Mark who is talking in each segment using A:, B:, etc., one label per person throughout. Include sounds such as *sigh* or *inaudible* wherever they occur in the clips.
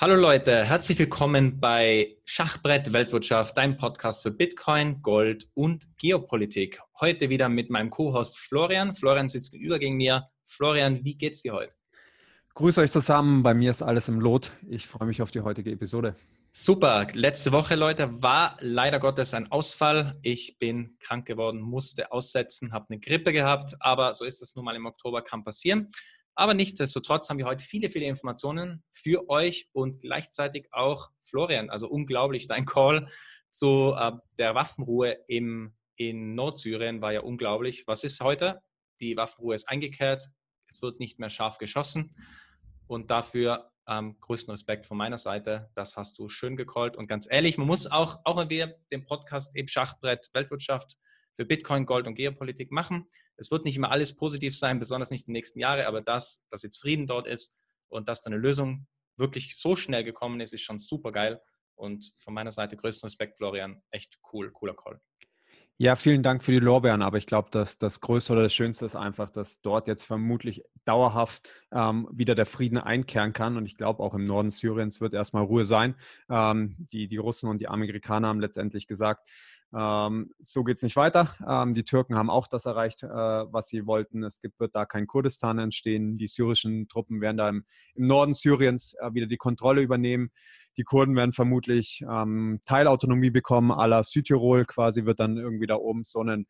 A: Hallo Leute, herzlich willkommen bei Schachbrett Weltwirtschaft, dein Podcast für Bitcoin, Gold und Geopolitik. Heute wieder mit meinem Co-Host Florian. Florian sitzt gegenüber gegen mir. Florian, wie geht's dir heute?
B: Grüße euch zusammen. Bei mir ist alles im Lot. Ich freue mich auf die heutige Episode.
A: Super. Letzte Woche, Leute, war leider Gottes ein Ausfall. Ich bin krank geworden, musste aussetzen, habe eine Grippe gehabt, aber so ist es nun mal im Oktober, kann passieren. Aber nichtsdestotrotz haben wir heute viele, viele Informationen für euch und gleichzeitig auch Florian. Also unglaublich, dein Call zu äh, der Waffenruhe im, in Nordsyrien war ja unglaublich. Was ist heute? Die Waffenruhe ist eingekehrt. Es wird nicht mehr scharf geschossen. Und dafür ähm, größten Respekt von meiner Seite. Das hast du schön gecallt. Und ganz ehrlich, man muss auch, auch wenn wir den Podcast eben Schachbrett Weltwirtschaft für Bitcoin, Gold und Geopolitik machen, es wird nicht immer alles positiv sein, besonders nicht die nächsten Jahre, aber das, dass jetzt Frieden dort ist und dass da eine Lösung wirklich so schnell gekommen ist, ist schon super geil. Und von meiner Seite größten Respekt, Florian. Echt cool, cooler Call.
B: Ja, vielen Dank für die Lorbeeren, aber ich glaube, dass das Größte oder das Schönste ist einfach, dass dort jetzt vermutlich dauerhaft ähm, wieder der Frieden einkehren kann. Und ich glaube, auch im Norden Syriens wird erstmal Ruhe sein. Ähm, die, die Russen und die Amerikaner haben letztendlich gesagt, ähm, so geht es nicht weiter. Ähm, die Türken haben auch das erreicht, äh, was sie wollten. Es gibt, wird da kein Kurdistan entstehen. Die syrischen Truppen werden da im, im Norden Syriens äh, wieder die Kontrolle übernehmen. Die Kurden werden vermutlich ähm, Teilautonomie bekommen, à la Südtirol quasi wird dann irgendwie da oben so ein äh,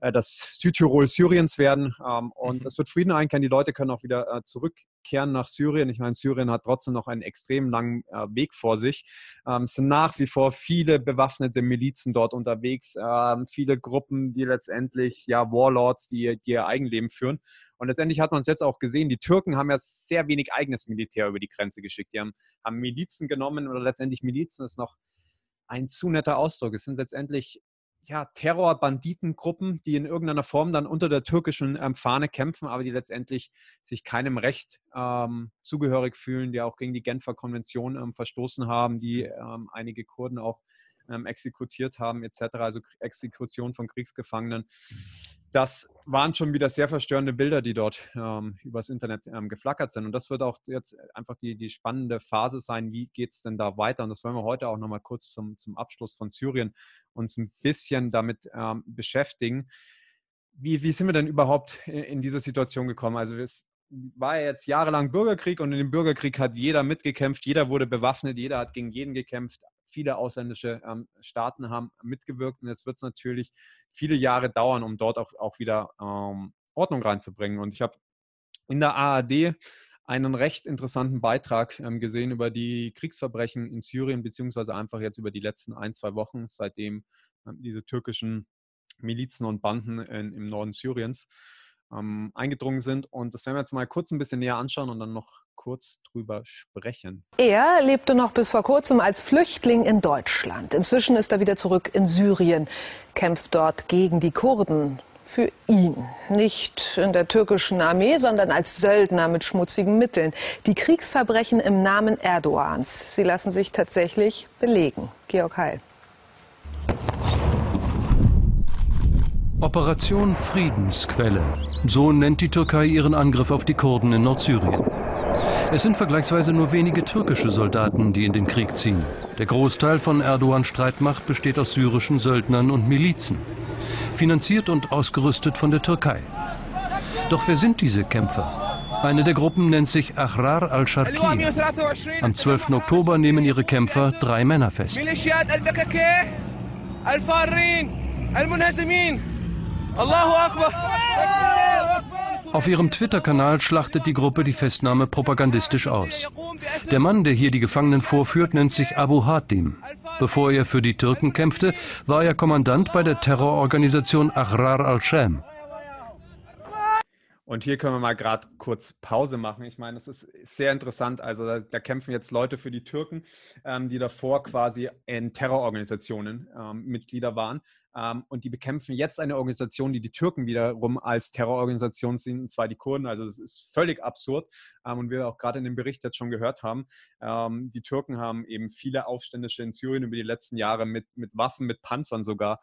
B: das Südtirol Syriens werden. Ähm, und mhm. es wird Frieden einkehren. Die Leute können auch wieder äh, zurückkehren nach Syrien. Ich meine, Syrien hat trotzdem noch einen extrem langen äh, Weg vor sich. Ähm, es sind nach wie vor viele bewaffnete Milizen dort unterwegs, ähm, viele Gruppen, die letztendlich, ja, Warlords, die, die ihr Eigenleben führen. Und letztendlich hat man es jetzt auch gesehen, die Türken haben ja sehr wenig eigenes Militär über die Grenze geschickt. Die haben, haben Milizen genommen oder letztendlich Milizen ist noch ein zu netter Ausdruck. Es sind letztendlich ja, Terror-Banditengruppen, die in irgendeiner Form dann unter der türkischen ähm, Fahne kämpfen, aber die letztendlich sich keinem Recht ähm, zugehörig fühlen, die auch gegen die Genfer Konvention ähm, verstoßen haben, die ähm, einige Kurden auch ähm, exekutiert haben, etc., also Exekution von Kriegsgefangenen. Das waren schon wieder sehr verstörende Bilder, die dort ähm, übers Internet ähm, geflackert sind. Und das wird auch jetzt einfach die, die spannende Phase sein, wie geht es denn da weiter? Und das wollen wir heute auch nochmal kurz zum, zum Abschluss von Syrien uns ein bisschen damit ähm, beschäftigen. Wie, wie sind wir denn überhaupt in, in diese Situation gekommen? Also es war ja jetzt jahrelang Bürgerkrieg und in dem Bürgerkrieg hat jeder mitgekämpft, jeder wurde bewaffnet, jeder hat gegen jeden gekämpft, viele ausländische ähm, Staaten haben mitgewirkt und jetzt wird es natürlich viele Jahre dauern, um dort auch, auch wieder ähm, Ordnung reinzubringen. Und ich habe in der ARD einen recht interessanten Beitrag ähm, gesehen über die Kriegsverbrechen in Syrien, beziehungsweise einfach jetzt über die letzten ein, zwei Wochen, seitdem ähm, diese türkischen Milizen und Banden in, im Norden Syriens ähm, eingedrungen sind. Und das werden wir jetzt mal kurz ein bisschen näher anschauen und dann noch kurz drüber sprechen.
C: Er lebte noch bis vor kurzem als Flüchtling in Deutschland. Inzwischen ist er wieder zurück in Syrien, kämpft dort gegen die Kurden. Für ihn. Nicht in der türkischen Armee, sondern als Söldner mit schmutzigen Mitteln. Die Kriegsverbrechen im Namen Erdogans. Sie lassen sich tatsächlich belegen. Georg Heil.
D: Operation Friedensquelle. So nennt die Türkei ihren Angriff auf die Kurden in Nordsyrien. Es sind vergleichsweise nur wenige türkische Soldaten, die in den Krieg ziehen. Der Großteil von Erdogans Streitmacht besteht aus syrischen Söldnern und Milizen, finanziert und ausgerüstet von der Türkei. Doch wer sind diese Kämpfer? Eine der Gruppen nennt sich Ahrar al-Sharqi. Am 12. Oktober nehmen ihre Kämpfer drei Männer fest. Allahu Akbar! Auf ihrem Twitter-Kanal schlachtet die Gruppe die Festnahme propagandistisch aus. Der Mann, der hier die Gefangenen vorführt, nennt sich Abu Hatim. Bevor er für die Türken kämpfte, war er Kommandant bei der Terrororganisation Ahrar al-Sham.
B: Und hier können wir mal gerade kurz Pause machen. Ich meine, das ist sehr interessant. Also da, da kämpfen jetzt Leute für die Türken, ähm, die davor quasi in Terrororganisationen ähm, Mitglieder waren. Ähm, und die bekämpfen jetzt eine Organisation, die die Türken wiederum als Terrororganisation sehen, und zwar die Kurden. Also das ist völlig absurd. Ähm, und wir auch gerade in dem Bericht jetzt schon gehört haben, ähm, die Türken haben eben viele Aufständische in Syrien über die letzten Jahre mit, mit Waffen, mit Panzern sogar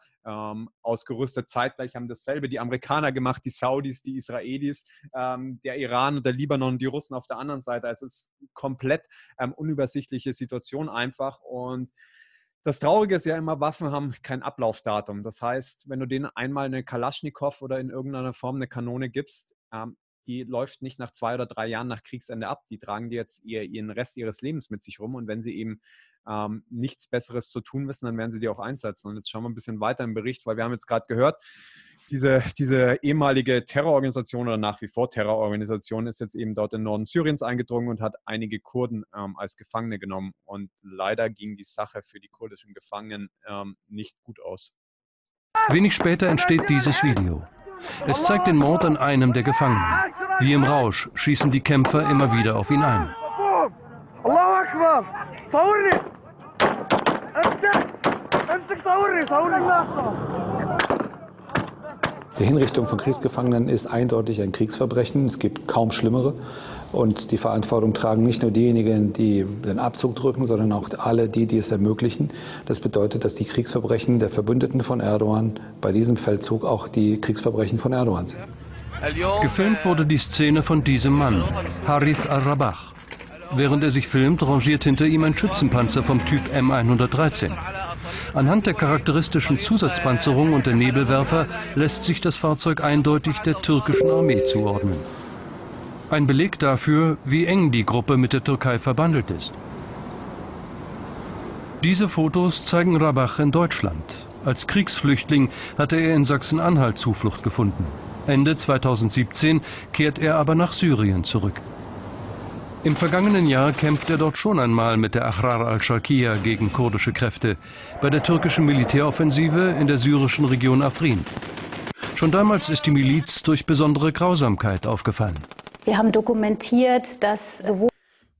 B: ausgerüstet. Zeitgleich haben dasselbe die Amerikaner gemacht, die Saudis, die Israelis, der Iran und der Libanon die Russen auf der anderen Seite. Also es ist komplett unübersichtliche Situation einfach. Und das Traurige ist ja immer, Waffen haben kein Ablaufdatum. Das heißt, wenn du denen einmal eine Kalaschnikow oder in irgendeiner Form eine Kanone gibst, ähm, die läuft nicht nach zwei oder drei Jahren nach Kriegsende ab. Die tragen die jetzt ihr, ihren Rest ihres Lebens mit sich rum. Und wenn sie eben ähm, nichts Besseres zu tun wissen, dann werden sie die auch einsetzen. Und jetzt schauen wir ein bisschen weiter im Bericht, weil wir haben jetzt gerade gehört, diese, diese ehemalige Terrororganisation oder nach wie vor Terrororganisation ist jetzt eben dort in Norden Syriens eingedrungen und hat einige Kurden ähm, als Gefangene genommen. Und leider ging die Sache für die kurdischen Gefangenen ähm, nicht gut aus.
D: Wenig später entsteht dieses Video. Es zeigt den Mord an einem der Gefangenen. Wie im Rausch schießen die Kämpfer immer wieder auf ihn ein.
E: Die Hinrichtung von Kriegsgefangenen ist eindeutig ein Kriegsverbrechen. Es gibt kaum schlimmere. Und die Verantwortung tragen nicht nur diejenigen, die den Abzug drücken, sondern auch alle die, die es ermöglichen. Das bedeutet, dass die Kriegsverbrechen der Verbündeten von Erdogan bei diesem Feldzug auch die Kriegsverbrechen von Erdogan sind.
D: Gefilmt wurde die Szene von diesem Mann, Harith al-Rabach. Während er sich filmt, rangiert hinter ihm ein Schützenpanzer vom Typ M113. Anhand der charakteristischen Zusatzpanzerung und der Nebelwerfer lässt sich das Fahrzeug eindeutig der türkischen Armee zuordnen. Ein Beleg dafür, wie eng die Gruppe mit der Türkei verbandelt ist. Diese Fotos zeigen Rabach in Deutschland. Als Kriegsflüchtling hatte er in Sachsen-Anhalt Zuflucht gefunden. Ende 2017 kehrt er aber nach Syrien zurück. Im vergangenen Jahr kämpft er dort schon einmal mit der Ahrar al-Sharkiya gegen kurdische Kräfte bei der türkischen Militäroffensive in der syrischen Region Afrin. Schon damals ist die Miliz durch besondere Grausamkeit aufgefallen.
F: Wir haben dokumentiert, dass sowohl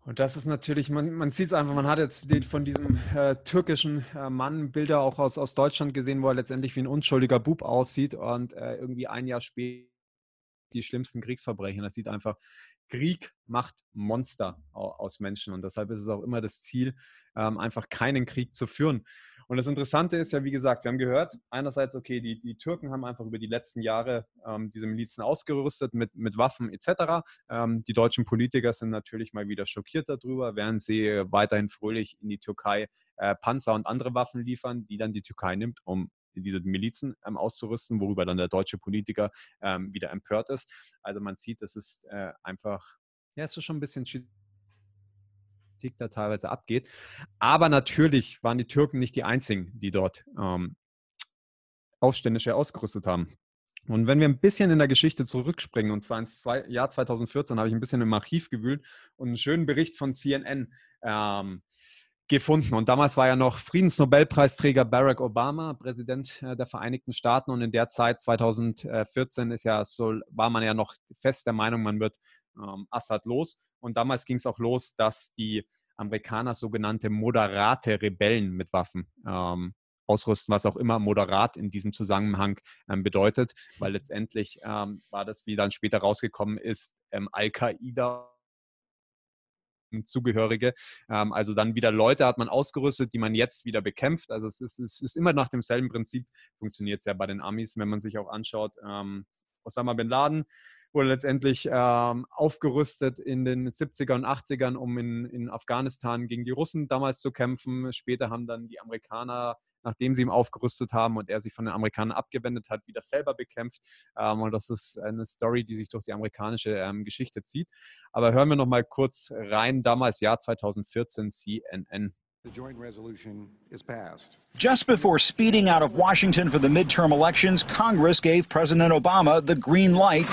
B: und das ist natürlich, man, man sieht es einfach, man hat jetzt von diesem äh, türkischen äh, Mann Bilder auch aus, aus Deutschland gesehen, wo er letztendlich wie ein unschuldiger Bub aussieht und äh, irgendwie ein Jahr später die schlimmsten Kriegsverbrechen. Das sieht einfach, Krieg macht Monster aus Menschen und deshalb ist es auch immer das Ziel, ähm, einfach keinen Krieg zu führen. Und das Interessante ist ja, wie gesagt, wir haben gehört, einerseits, okay, die, die Türken haben einfach über die letzten Jahre ähm, diese Milizen ausgerüstet mit, mit Waffen etc. Ähm, die deutschen Politiker sind natürlich mal wieder schockiert darüber, während sie weiterhin fröhlich in die Türkei äh, Panzer und andere Waffen liefern, die dann die Türkei nimmt, um diese Milizen ähm, auszurüsten, worüber dann der deutsche Politiker ähm, wieder empört ist. Also man sieht, es ist äh, einfach, ja, es ist schon ein bisschen da teilweise abgeht. Aber natürlich waren die Türken nicht die einzigen, die dort ähm, Aufständische ausgerüstet haben. Und wenn wir ein bisschen in der Geschichte zurückspringen, und zwar ins Jahr 2014, habe ich ein bisschen im Archiv gewühlt und einen schönen Bericht von CNN ähm, gefunden. Und damals war ja noch Friedensnobelpreisträger Barack Obama Präsident äh, der Vereinigten Staaten. Und in der Zeit, 2014, ist ja so, war man ja noch fest der Meinung, man wird ähm, Assad los. Und damals ging es auch los, dass die Amerikaner sogenannte moderate Rebellen mit Waffen ähm, ausrüsten, was auch immer moderat in diesem Zusammenhang ähm, bedeutet, weil letztendlich ähm, war das, wie dann später rausgekommen ist, ähm, Al-Qaida Zugehörige. Ähm, also dann wieder Leute hat man ausgerüstet, die man jetzt wieder bekämpft. Also es ist, es ist immer nach demselben Prinzip, funktioniert es ja bei den Amis, wenn man sich auch anschaut. Ähm, Osama bin Laden wurde letztendlich ähm, aufgerüstet in den 70er und 80ern, um in, in Afghanistan gegen die Russen damals zu kämpfen. Später haben dann die Amerikaner nachdem sie ihn aufgerüstet haben und er sich von den Amerikanern abgewendet hat, wieder selber bekämpft. Ähm, und das ist eine Story, die sich durch die amerikanische ähm, Geschichte zieht. Aber hören wir noch mal kurz rein, damals Jahr 2014 CNN.
G: Just before speeding out of Washington for the midterm elections, Congress gave President Obama the green light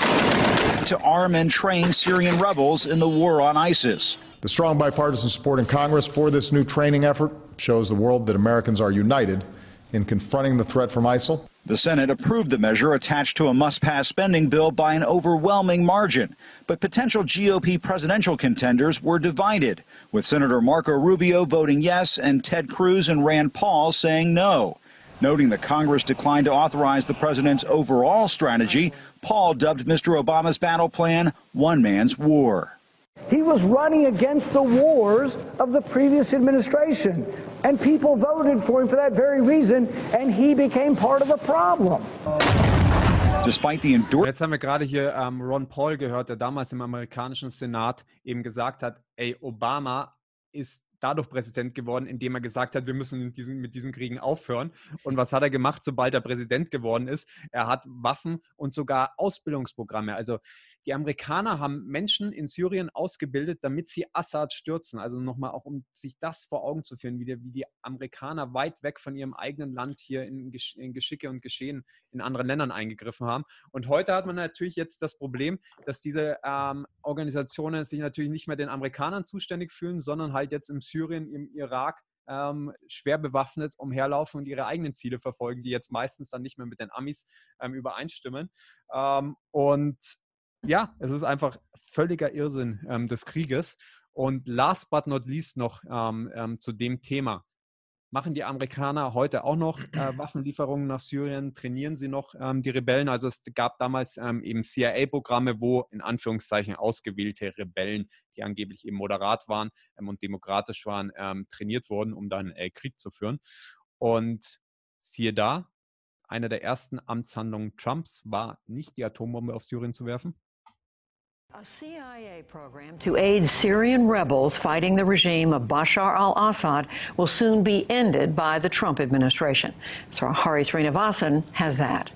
G: to arm and train Syrian rebels in the war on ISIS.
H: The strong bipartisan support in Congress for this new training effort shows the world that Americans are united in confronting the threat from ISIL.
G: The Senate approved the measure attached to a must pass spending bill by an overwhelming margin. But potential GOP presidential contenders were divided, with Senator Marco Rubio voting yes and Ted Cruz and Rand Paul saying no. Noting that Congress declined to authorize the president's overall strategy, Paul dubbed Mr. Obama's battle plan one man's war.
I: He was running against the wars of the previous administration, and people voted for him for that very reason, and he became part of the problem.
B: Despite the Jetzt haben wir gerade hier ähm, Ron Paul gehört, der damals im amerikanischen Senat eben gesagt hat, ey, Obama ist dadurch Präsident geworden, indem er gesagt hat, wir müssen diesen, mit diesen Kriegen aufhören. Und was hat er gemacht, sobald er Präsident geworden ist? Er hat Waffen und sogar Ausbildungsprogramme. Also die Amerikaner haben Menschen in Syrien ausgebildet, damit sie Assad stürzen. Also nochmal auch, um sich das vor Augen zu führen, wie die, wie die Amerikaner weit weg von ihrem eigenen Land hier in, in Geschicke und Geschehen in anderen Ländern eingegriffen haben. Und heute hat man natürlich jetzt das Problem, dass diese ähm, Organisationen sich natürlich nicht mehr den Amerikanern zuständig fühlen, sondern halt jetzt im Syrien, im Irak ähm, schwer bewaffnet umherlaufen und ihre eigenen Ziele verfolgen, die jetzt meistens dann nicht mehr mit den Amis ähm, übereinstimmen. Ähm, und ja, es ist einfach völliger Irrsinn ähm, des Krieges. Und last but not least noch ähm, ähm, zu dem Thema. Machen die Amerikaner heute auch noch äh, *clears throat* Waffenlieferungen nach Syrien? Trainieren sie noch ähm, die Rebellen? Also es gab damals ähm, eben CIA-Programme, wo in Anführungszeichen ausgewählte Rebellen, die angeblich eben moderat waren ähm, und demokratisch waren, trainiert wurden, um dann äh, Krieg zu führen. Und siehe da, eine der ersten Amtshandlungen Trumps war nicht die Atombombe auf Syrien zu werfen,
J: A CIA program to aid Syrian rebels fighting the regime of Bashar al Assad will soon be ended by the Trump administration. So Hari Srinivasan has that.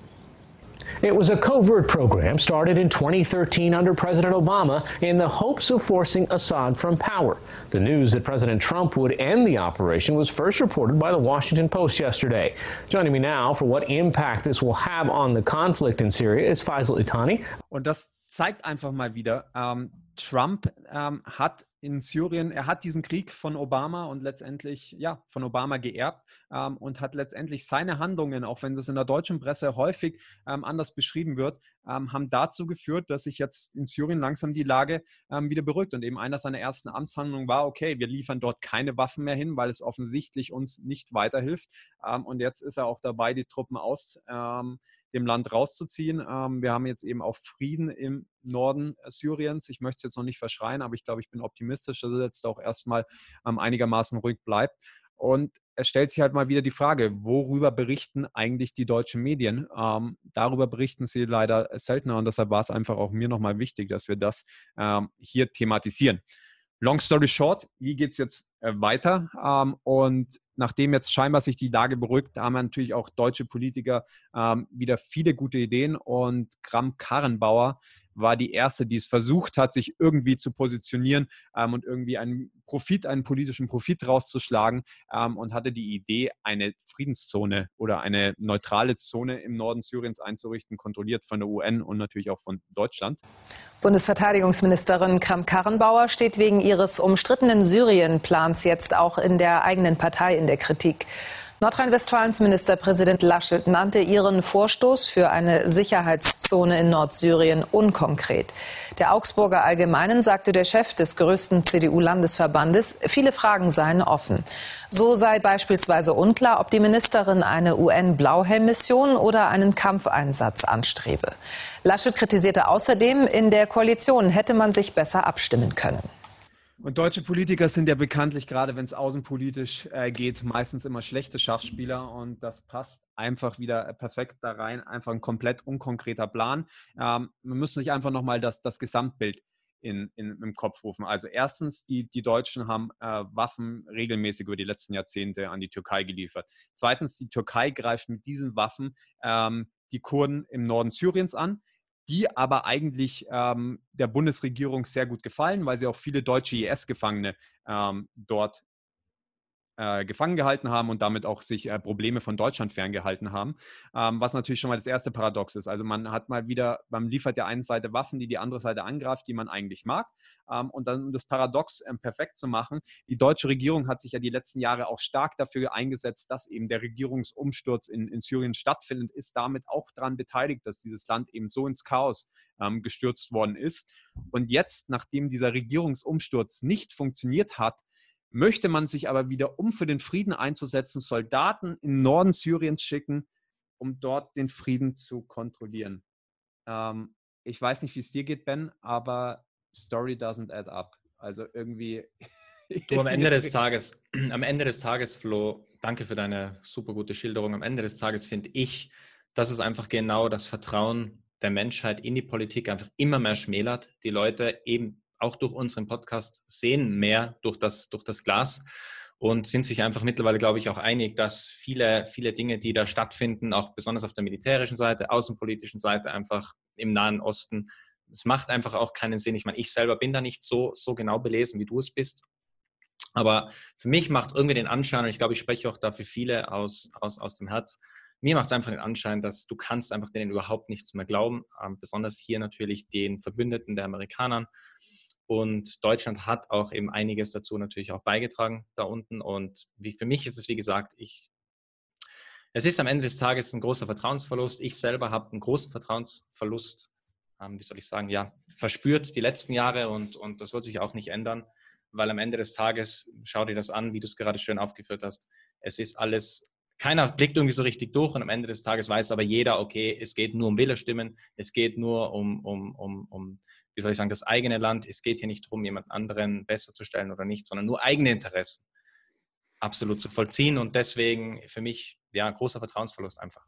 K: It was a covert program started in 2013 under President Obama in the hopes of forcing Assad from power. The news that President Trump would end the operation was first reported by the Washington Post yesterday. Joining me now for what impact this will have on the conflict in Syria is Faisal Itani.
B: Und das zeigt einfach mal wieder, ähm, Trump ähm, hat in Syrien, er hat diesen Krieg von Obama und letztendlich, ja, von Obama geerbt ähm, und hat letztendlich seine Handlungen, auch wenn das in der deutschen Presse häufig ähm, anders beschrieben wird, ähm, haben dazu geführt, dass sich jetzt in Syrien langsam die Lage ähm, wieder beruhigt. Und eben einer seiner ersten Amtshandlungen war, okay, wir liefern dort keine Waffen mehr hin, weil es offensichtlich uns nicht weiterhilft. Ähm, und jetzt ist er auch dabei, die Truppen aus dem Land rauszuziehen. Ähm, wir haben jetzt eben auch Frieden im Norden Syriens. Ich möchte es jetzt noch nicht verschreien, aber ich glaube, ich bin optimistisch, dass es jetzt auch erstmal ähm, einigermaßen ruhig bleibt. Und es stellt sich halt mal wieder die Frage, worüber berichten eigentlich die deutschen Medien? Ähm, darüber berichten sie leider seltener und deshalb war es einfach auch mir nochmal wichtig, dass wir das ähm, hier thematisieren. Long story short, wie geht es jetzt äh, weiter? Ähm, und nachdem jetzt scheinbar sich die Lage beruhigt, haben natürlich auch deutsche Politiker ähm, wieder viele gute Ideen und Kram Karrenbauer war die erste, die es versucht hat, sich irgendwie zu positionieren ähm, und irgendwie einen Profit, einen politischen Profit rauszuschlagen ähm, und hatte die Idee, eine Friedenszone oder eine neutrale Zone im Norden Syriens einzurichten, kontrolliert von der UN und natürlich auch von Deutschland.
C: Bundesverteidigungsministerin Kramp-Karrenbauer steht wegen ihres umstrittenen Syrien-Plans jetzt auch in der eigenen Partei in der Kritik. Nordrhein-Westfalens Ministerpräsident Laschet nannte ihren Vorstoß für eine Sicherheitszone in Nordsyrien unkonkret. Der Augsburger Allgemeinen sagte der Chef des größten CDU-Landesverbandes, viele Fragen seien offen. So sei beispielsweise unklar, ob die Ministerin eine UN-Blauhelm-Mission oder einen Kampfeinsatz anstrebe. Laschet kritisierte außerdem, in der Koalition hätte man sich besser abstimmen können.
B: Und deutsche Politiker sind ja bekanntlich, gerade wenn es außenpolitisch äh, geht, meistens immer schlechte Schachspieler und das passt einfach wieder perfekt da rein. Einfach ein komplett unkonkreter Plan. Ähm, man muss sich einfach nochmal das, das Gesamtbild in, in, im Kopf rufen. Also erstens, die, die Deutschen haben äh, Waffen regelmäßig über die letzten Jahrzehnte an die Türkei geliefert. Zweitens, die Türkei greift mit diesen Waffen ähm, die Kurden im Norden Syriens an die aber eigentlich ähm, der Bundesregierung sehr gut gefallen, weil sie auch viele deutsche IS-Gefangene ähm, dort äh, gefangen gehalten haben und damit auch sich äh, Probleme von Deutschland ferngehalten haben. Ähm, was natürlich schon mal das erste Paradox ist. Also man hat mal wieder, man liefert der einen Seite Waffen, die die andere Seite angreift, die man eigentlich mag. Ähm, und dann, um das Paradox ähm, perfekt zu machen, die deutsche Regierung hat sich ja die letzten Jahre auch stark dafür eingesetzt, dass eben der Regierungsumsturz in, in Syrien stattfindet, ist damit auch daran beteiligt, dass dieses Land eben so ins Chaos ähm, gestürzt worden ist. Und jetzt, nachdem dieser Regierungsumsturz nicht funktioniert hat, möchte man sich aber wieder, um für den Frieden einzusetzen, Soldaten im Norden Syriens schicken, um dort den Frieden zu kontrollieren. Ähm, ich weiß nicht, wie es dir geht, Ben, aber Story doesn't add up. Also irgendwie. *laughs*
A: Du, am Ende des *laughs* Tages, *clears throat* am Ende des Tages, Flo, danke für deine super gute Schilderung. Am Ende des Tages finde ich, dass es einfach genau das Vertrauen der Menschheit in die Politik einfach immer mehr schmälert. Die Leute eben auch durch unseren Podcast sehen mehr durch das, durch das Glas und sind sich einfach mittlerweile, glaube ich, auch einig, dass viele, viele Dinge, die da stattfinden, auch besonders auf der militärischen Seite, außenpolitischen Seite, einfach im Nahen Osten, es macht einfach auch keinen Sinn. Ich meine, ich selber bin da nicht so, so genau belesen, wie du es bist. Aber für mich macht es irgendwie den Anschein, und ich glaube, ich spreche auch da für viele aus, aus, aus dem Herz, mir macht es einfach den Anschein, dass du kannst einfach denen überhaupt nichts mehr glauben, ähm, besonders hier natürlich den Verbündeten der Amerikanern. Und Deutschland hat auch eben einiges dazu natürlich auch beigetragen da unten. Und wie, für mich ist es, wie gesagt, ich, es ist am Ende des Tages ein großer Vertrauensverlust. Ich selber habe einen großen Vertrauensverlust, ähm, wie soll ich sagen, ja, verspürt die letzten Jahre und, und das wird sich auch nicht ändern, weil am Ende des Tages, schau dir das an, wie du es gerade schön aufgeführt hast, es ist alles, keiner blickt irgendwie so richtig durch und am Ende des Tages weiß aber jeder, okay, es geht nur um Wählerstimmen, es geht nur um, um, um, um wie soll ich sagen, das eigene Land. Es geht hier nicht darum, jemand anderen besser zu stellen oder nicht, sondern nur eigene Interessen absolut zu vollziehen. Und deswegen für mich, ja, großer Vertrauensverlust einfach.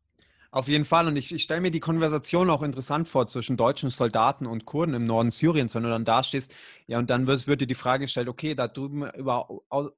B: Auf jeden Fall. Und ich, ich stelle mir die Konversation auch interessant vor zwischen deutschen Soldaten und Kurden im Norden Syriens, wenn du dann da stehst. Ja, und dann wird, wird dir die Frage gestellt, okay, da drüben über,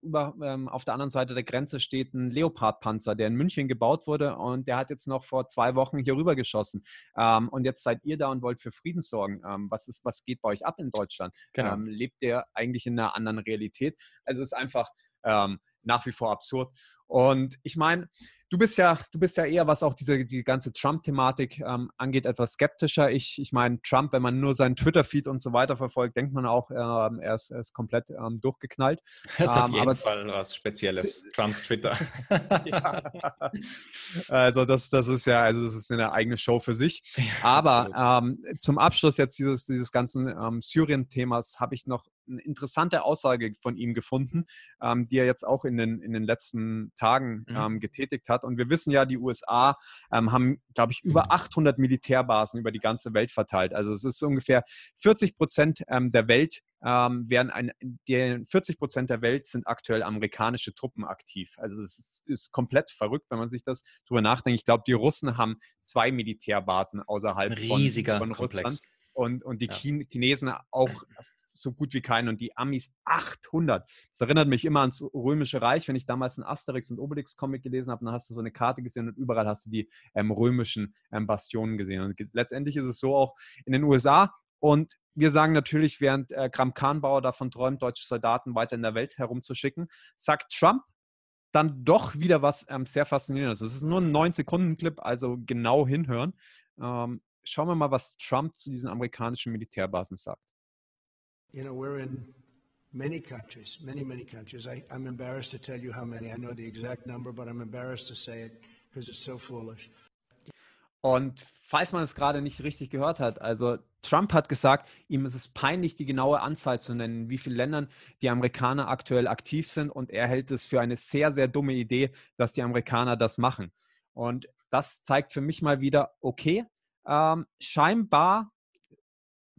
B: über ähm, auf der anderen Seite der Grenze steht ein Leopard-Panzer, der in München gebaut wurde und der hat jetzt noch vor zwei Wochen hier rüber geschossen. Ähm, und jetzt seid ihr da und wollt für Frieden sorgen. Ähm, was, ist, was geht bei euch ab in Deutschland? Genau. Ähm, lebt ihr eigentlich in einer anderen Realität? Also es ist einfach ähm, nach wie vor absurd. Und ich meine, Du bist ja, du bist ja eher, was auch diese die ganze Trump-Thematik ähm, angeht, etwas skeptischer. Ich, ich meine, Trump, wenn man nur seinen Twitter-Feed und so weiter verfolgt, denkt man auch, ähm, er, ist, er ist komplett ähm, durchgeknallt. *laughs*
A: Das ist auf ähm, jeden Fall was Spezielles, *laughs* Trumps Twitter. *laughs*
B: Also das, das ist ja, also das ist eine eigene Show für sich. aber ähm, zum Abschluss jetzt dieses, dieses ganzen ähm, Syrien-Themas habe ich noch eine interessante Aussage von ihm gefunden, ähm, die er jetzt auch in den, in den letzten Tagen mhm. ähm, getätigt hat. Und wir wissen ja, die USA ähm, haben, glaube ich, über 800 Militärbasen über die ganze Welt verteilt. Also es ist ungefähr 40 Prozent ähm, der Welt ähm, werden ein, die 40 Prozent der Welt sind aktuell amerikanische Truppen aktiv. Also es ist, ist komplett verrückt, wenn man sich das drüber nachdenkt. Ich glaube, die Russen haben zwei Militärbasen außerhalb
A: Riesiger
B: von,
A: von Russland.
B: Und, und die ja. Chinesen auch so gut wie keinen und die Amis 800. Das erinnert mich immer ans Römische Reich, wenn ich damals einen Asterix und Obelix Comic gelesen habe, dann hast du so eine Karte gesehen und überall hast du die ähm, römischen ähm, Bastionen gesehen. Und letztendlich ist es so auch in den USA und wir sagen natürlich, während äh, Kram Kahnbauer davon träumt, deutsche Soldaten weiter in der Welt herumzuschicken, sagt Trump dann doch wieder was ähm, sehr faszinierendes. Es ist nur ein 9-Sekunden-Clip, also genau hinhören. Ähm, schauen wir mal, was Trump zu diesen amerikanischen Militärbasen sagt.
L: You know, we're in many countries, many, many countries. I, I'm embarrassed to tell you how many. I know the exact number, but I'm embarrassed to say it because it's so foolish.
B: Und falls man es gerade nicht richtig gehört hat, also Trump hat gesagt, ihm ist es peinlich, die genaue Anzahl zu nennen, wie viele Ländern die Amerikaner aktuell aktiv sind. Und er hält es für eine sehr, sehr dumme Idee, dass die Amerikaner das machen. Und das zeigt für mich mal wieder, okay, ähm, scheinbar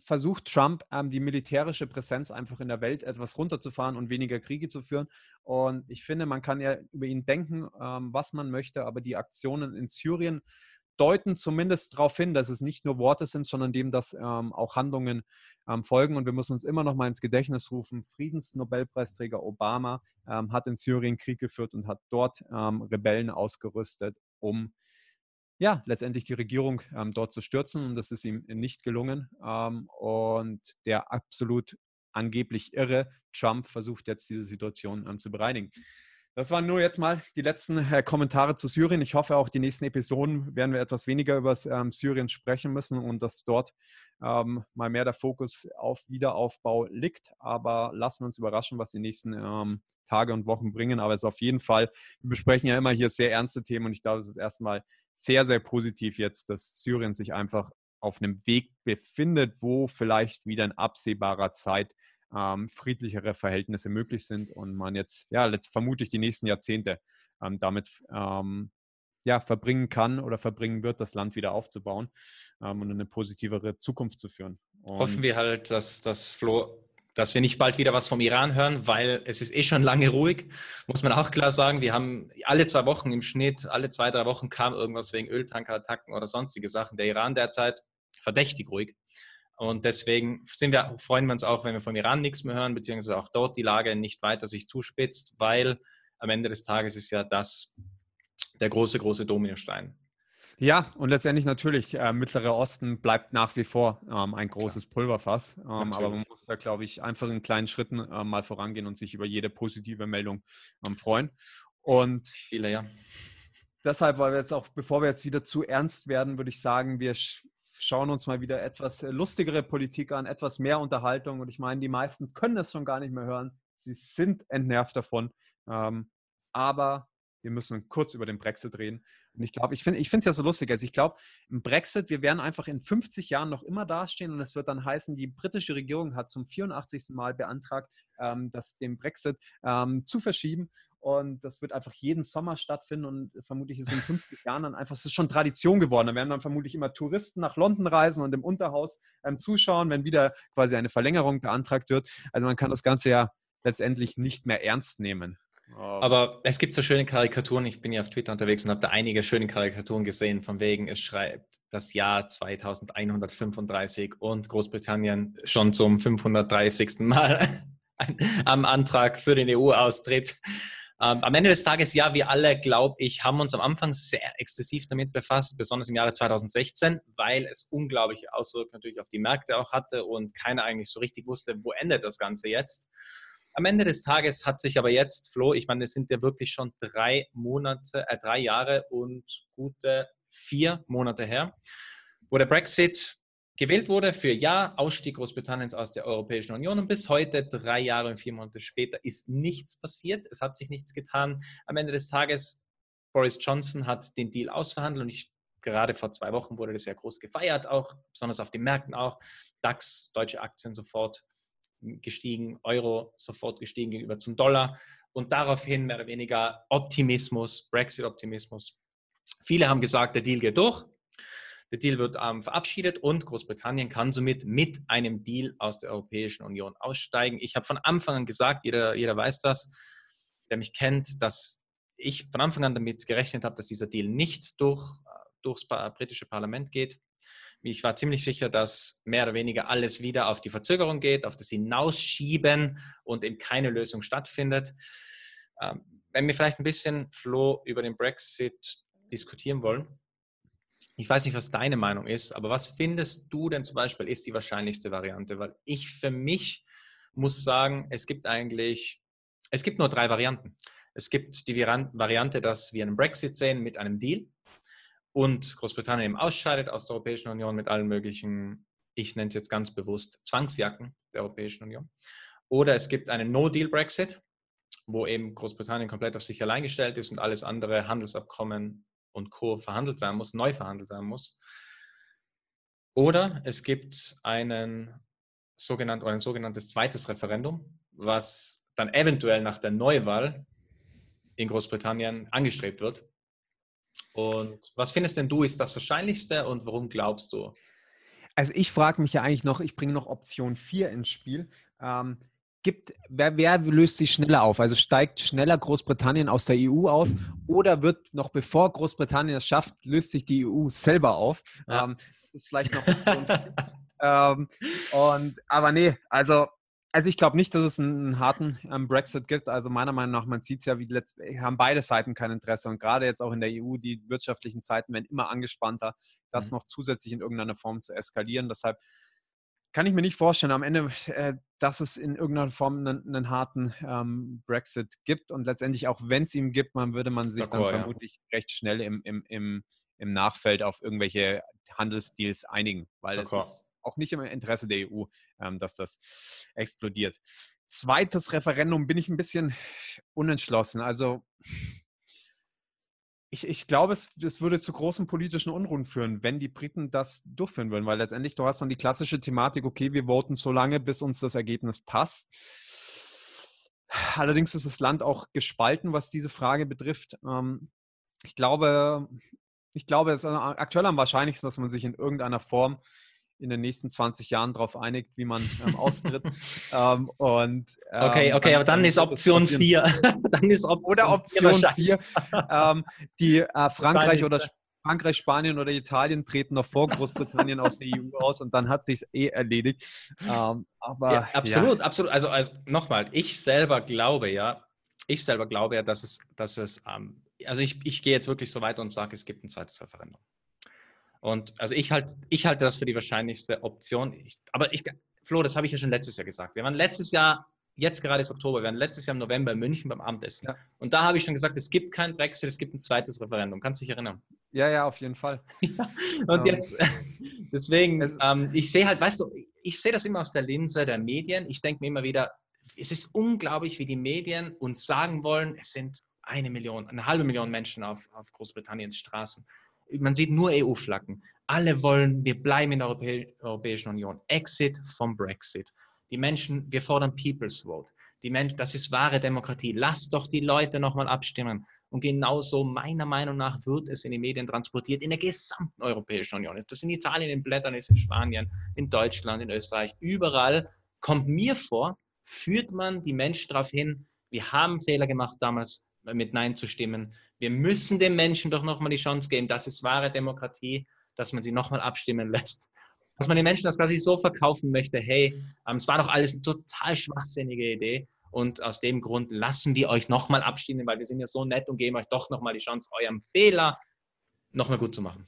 B: versucht Trump, ähm, die militärische Präsenz einfach in der Welt etwas runterzufahren und weniger Kriege zu führen. Und ich finde, man kann ja über ihn denken, ähm, was man möchte, aber die Aktionen in Syrien deuten zumindest darauf hin, dass es nicht nur Worte sind, sondern dem, dass ähm, auch Handlungen ähm, folgen. Und wir müssen uns immer noch mal ins Gedächtnis rufen, Friedensnobelpreisträger Obama ähm, hat in Syrien Krieg geführt und hat dort ähm, Rebellen ausgerüstet, um ja, letztendlich die Regierung ähm, dort zu stürzen. Und das ist ihm nicht gelungen. Ähm, und der absolut angeblich irre Trump versucht jetzt diese Situation ähm, zu bereinigen. Das waren nur jetzt mal die letzten äh, Kommentare zu Syrien. Ich hoffe, auch die nächsten Episoden werden wir etwas weniger über ähm, Syrien sprechen müssen und dass dort ähm, mal mehr der Fokus auf Wiederaufbau liegt. Aber lassen wir uns überraschen, was die nächsten ähm, Tage und Wochen bringen. Aber es ist auf jeden Fall, wir besprechen ja immer hier sehr ernste Themen und ich glaube, es ist erstmal sehr, sehr positiv jetzt, dass Syrien sich einfach auf einem Weg befindet, wo vielleicht wieder in absehbarer Zeit ähm, friedlichere Verhältnisse möglich sind und man jetzt, ja, letzt, vermutlich die nächsten Jahrzehnte ähm, damit ähm, ja, verbringen kann oder verbringen wird, das Land wieder aufzubauen ähm, und eine positivere Zukunft zu führen.
A: Und Hoffen wir halt, dass das Flo dass wir nicht bald wieder was vom Iran hören, weil es ist eh schon *laughs* lange ruhig, muss man auch klar sagen. Wir haben alle zwei Wochen im Schnitt, alle zwei, drei Wochen kam irgendwas wegen Öltankerattacken oder sonstige Sachen. Der Iran derzeit verdächtig ruhig. Und deswegen sind wir, freuen wir uns auch, wenn wir vom Iran nichts mehr hören, beziehungsweise auch dort die Lage nicht weiter sich zuspitzt, weil am Ende des Tages ist ja das der große, große Dominostein.
B: Ja, und letztendlich natürlich, äh, Mittlerer Osten bleibt nach wie vor ähm, ein großes. Pulverfass. Ähm, aber man muss da, glaube ich, einfach in kleinen Schritten äh, mal vorangehen und sich über jede positive Meldung ähm, freuen. Und
A: viele, ja.
B: Deshalb, weil wir jetzt auch, bevor wir jetzt wieder zu ernst werden, würde ich sagen, wir schauen uns mal wieder etwas äh, lustigere Politik an, etwas mehr Unterhaltung. Und ich meine, die meisten können es schon gar nicht mehr hören. Sie sind entnervt davon. Ähm, aber wir müssen kurz über den Brexit reden. Und ich glaube, ich finde es ja so lustig. Also ich glaube, im Brexit, wir werden einfach in 50 Jahren noch immer dastehen und es wird dann heißen, die britische Regierung hat zum 84. Mal beantragt, ähm, das, den Brexit ähm, zu verschieben. Und das wird einfach jeden Sommer stattfinden und vermutlich ist in 50 Jahren dann einfach, es ist schon Tradition geworden. Da werden dann vermutlich immer Touristen nach London reisen und im Unterhaus ähm, zuschauen, wenn wieder quasi eine Verlängerung beantragt wird. Also man kann das Ganze ja letztendlich nicht mehr ernst nehmen.
A: Aber es gibt so schöne Karikaturen. Ich bin ja auf Twitter unterwegs und habe da einige schöne Karikaturen gesehen, von wegen, es schreibt das Jahr 2135 und Großbritannien schon zum 530. Mal *laughs* am Antrag für den EU-Austritt. Ähm, am Ende des Tages, ja, wir alle, glaube ich, haben uns am Anfang sehr exzessiv damit befasst, besonders im Jahre 2016, weil es unglaubliche Auswirkungen natürlich auf die Märkte auch hatte und keiner eigentlich so richtig wusste, wo endet das Ganze jetzt. Am Ende des Tages hat sich aber jetzt, Flo, ich meine, es sind ja wirklich schon drei Monate, äh, drei Jahre und gute vier Monate her, wo der Brexit gewählt wurde für Ja, Ausstieg Großbritanniens aus der Europäischen Union. Und bis heute, drei Jahre und vier Monate später, ist nichts passiert. Es hat sich nichts getan. Am Ende des Tages, Boris Johnson hat den Deal ausverhandelt und ich gerade vor zwei Wochen wurde das ja groß gefeiert, auch besonders auf den Märkten auch. DAX, deutsche Aktien sofort gestiegen, Euro sofort gestiegen gegenüber zum Dollar und daraufhin mehr oder weniger Optimismus, Brexit-Optimismus. Viele haben gesagt, der Deal geht durch, der Deal wird ähm, verabschiedet und Großbritannien kann somit mit einem Deal aus der Europäischen Union aussteigen. Ich habe von Anfang an gesagt, jeder, jeder weiß das, der mich kennt, dass ich von Anfang an damit gerechnet habe, dass dieser Deal nicht durch, äh, durchs britische Parlament geht. Ich war ziemlich sicher, dass mehr oder weniger alles wieder auf die Verzögerung geht, auf das Hinausschieben und eben keine Lösung stattfindet. Ähm, wenn wir vielleicht ein bisschen, Flo, über den Brexit diskutieren wollen, ich weiß nicht, was deine Meinung ist, aber was findest du denn zum Beispiel ist die wahrscheinlichste Variante? Weil ich für mich muss sagen, es gibt eigentlich, es gibt nur drei Varianten. Es gibt die Variante, dass wir einen Brexit sehen mit einem Deal und Großbritannien eben ausscheidet aus der Europäischen Union mit allen möglichen, ich nenne es jetzt ganz bewusst, Zwangsjacken der Europäischen Union. Oder es gibt einen No-Deal-Brexit, wo eben Großbritannien komplett auf sich allein gestellt ist und alles andere Handelsabkommen und Co. verhandelt werden muss, neu verhandelt werden muss. Oder es gibt einen sogenannt, ein sogenanntes zweites Referendum, was dann eventuell nach der Neuwahl in Großbritannien angestrebt wird. Und was findest denn du ist das Wahrscheinlichste und warum glaubst du?
B: Also ich frage mich ja eigentlich noch, ich bringe noch Option 4 ins Spiel. Ähm, gibt, wer, wer, löst sich schneller auf? Also steigt schneller Großbritannien aus der EU aus oder wird noch bevor Großbritannien es schafft, löst sich die EU selber auf? Ja. Ähm, das ist vielleicht noch 4. *laughs* ähm, und, aber nee, also also ich glaube nicht, dass es einen harten ähm, Brexit gibt. Also meiner Meinung nach, man sieht es ja, wie letzt, haben beide Seiten kein Interesse. Und gerade jetzt auch in der EU, die wirtschaftlichen Zeiten werden immer angespannter, das mhm. noch zusätzlich in irgendeiner Form zu eskalieren. Deshalb kann ich mir nicht vorstellen, am Ende, äh, dass es in irgendeiner Form einen, einen harten ähm, Brexit gibt. Und letztendlich auch, wenn es ihn gibt, man würde man sich dann vermutlich ja. recht schnell im, im, im, im Nachfeld auf irgendwelche Handelsdeals einigen, weil es ist auch nicht im Interesse der EU, ähm, dass das explodiert. Zweites Referendum bin ich ein bisschen unentschlossen. Also ich, ich glaube, es, es würde zu großen politischen Unruhen führen, wenn die Briten das durchführen würden, weil letztendlich du hast dann die klassische Thematik, okay, wir voten so lange, bis uns das Ergebnis passt. Allerdings ist das Land auch gespalten, was diese Frage betrifft. Ähm, ich glaube, ich glaube, es ist aktuell am wahrscheinlichsten, dass man sich in irgendeiner Form in den nächsten 20 Jahren darauf einigt, wie man ähm, austritt. *laughs* ähm, und,
A: ähm, okay, okay, dann, aber dann, dann ist Option 4. *laughs*
B: dann ist Option oder Option 4. Ähm, die äh, *laughs* Frankreich oder Frankreich, Spanien oder Italien treten noch vor Großbritannien aus der EU aus und dann hat sich eh erledigt.
A: Ähm, aber ja, absolut, ja. absolut. Also, also nochmal, ich selber glaube ja, ich selber glaube ja, dass es, dass es, ähm, also ich, ich gehe jetzt wirklich so weit und sage, es gibt ein zweites Referendum. Und also ich halte ich halte das für die wahrscheinlichste Option. Ich, aber ich, Flo, das habe ich ja schon letztes Jahr gesagt. Wir waren letztes Jahr, jetzt gerade ist Oktober, wir waren letztes Jahr im November in München beim Abendessen. Ja. Und da habe ich schon gesagt, es gibt kein Brexit, es gibt ein zweites Referendum. Kannst du dich erinnern?
B: Ja, ja, auf jeden Fall. *laughs*
A: ja. Und ähm, jetzt, *laughs* deswegen, ähm, ich sehe halt, weißt du, ich sehe das immer aus der Linse der Medien. Ich denke mir immer wieder, es ist unglaublich, wie die Medien uns sagen wollen, es sind eine Million, eine halbe Million Menschen auf, auf Großbritanniens Straßen man sieht nur EU-Flaggen. Alle wollen, wir bleiben in der Europä Europäischen Union. Exit vom Brexit. Die Menschen, wir fordern People's Vote. Die Menschen, das ist wahre Demokratie. Lasst doch die Leute nochmal abstimmen. Und genauso, meiner Meinung nach, wird es in die Medien transportiert, in der gesamten Europäischen Union. Das ist in Italien, in Blättern, ist in Spanien, in Deutschland, in Österreich. Überall kommt mir vor, führt man die Menschen darauf hin, wir haben Fehler gemacht damals, mit Nein zu stimmen. Wir müssen den Menschen doch nochmal die Chance geben. Das ist wahre Demokratie, dass man sie nochmal abstimmen lässt. Dass man den Menschen das quasi so verkaufen möchte, hey, ähm, es war doch alles eine total schwachsinnige Idee. Und aus dem Grund lassen wir euch nochmal abstimmen, weil wir sind ja so nett und geben euch doch nochmal die Chance, eurem Fehler nochmal gut zu machen.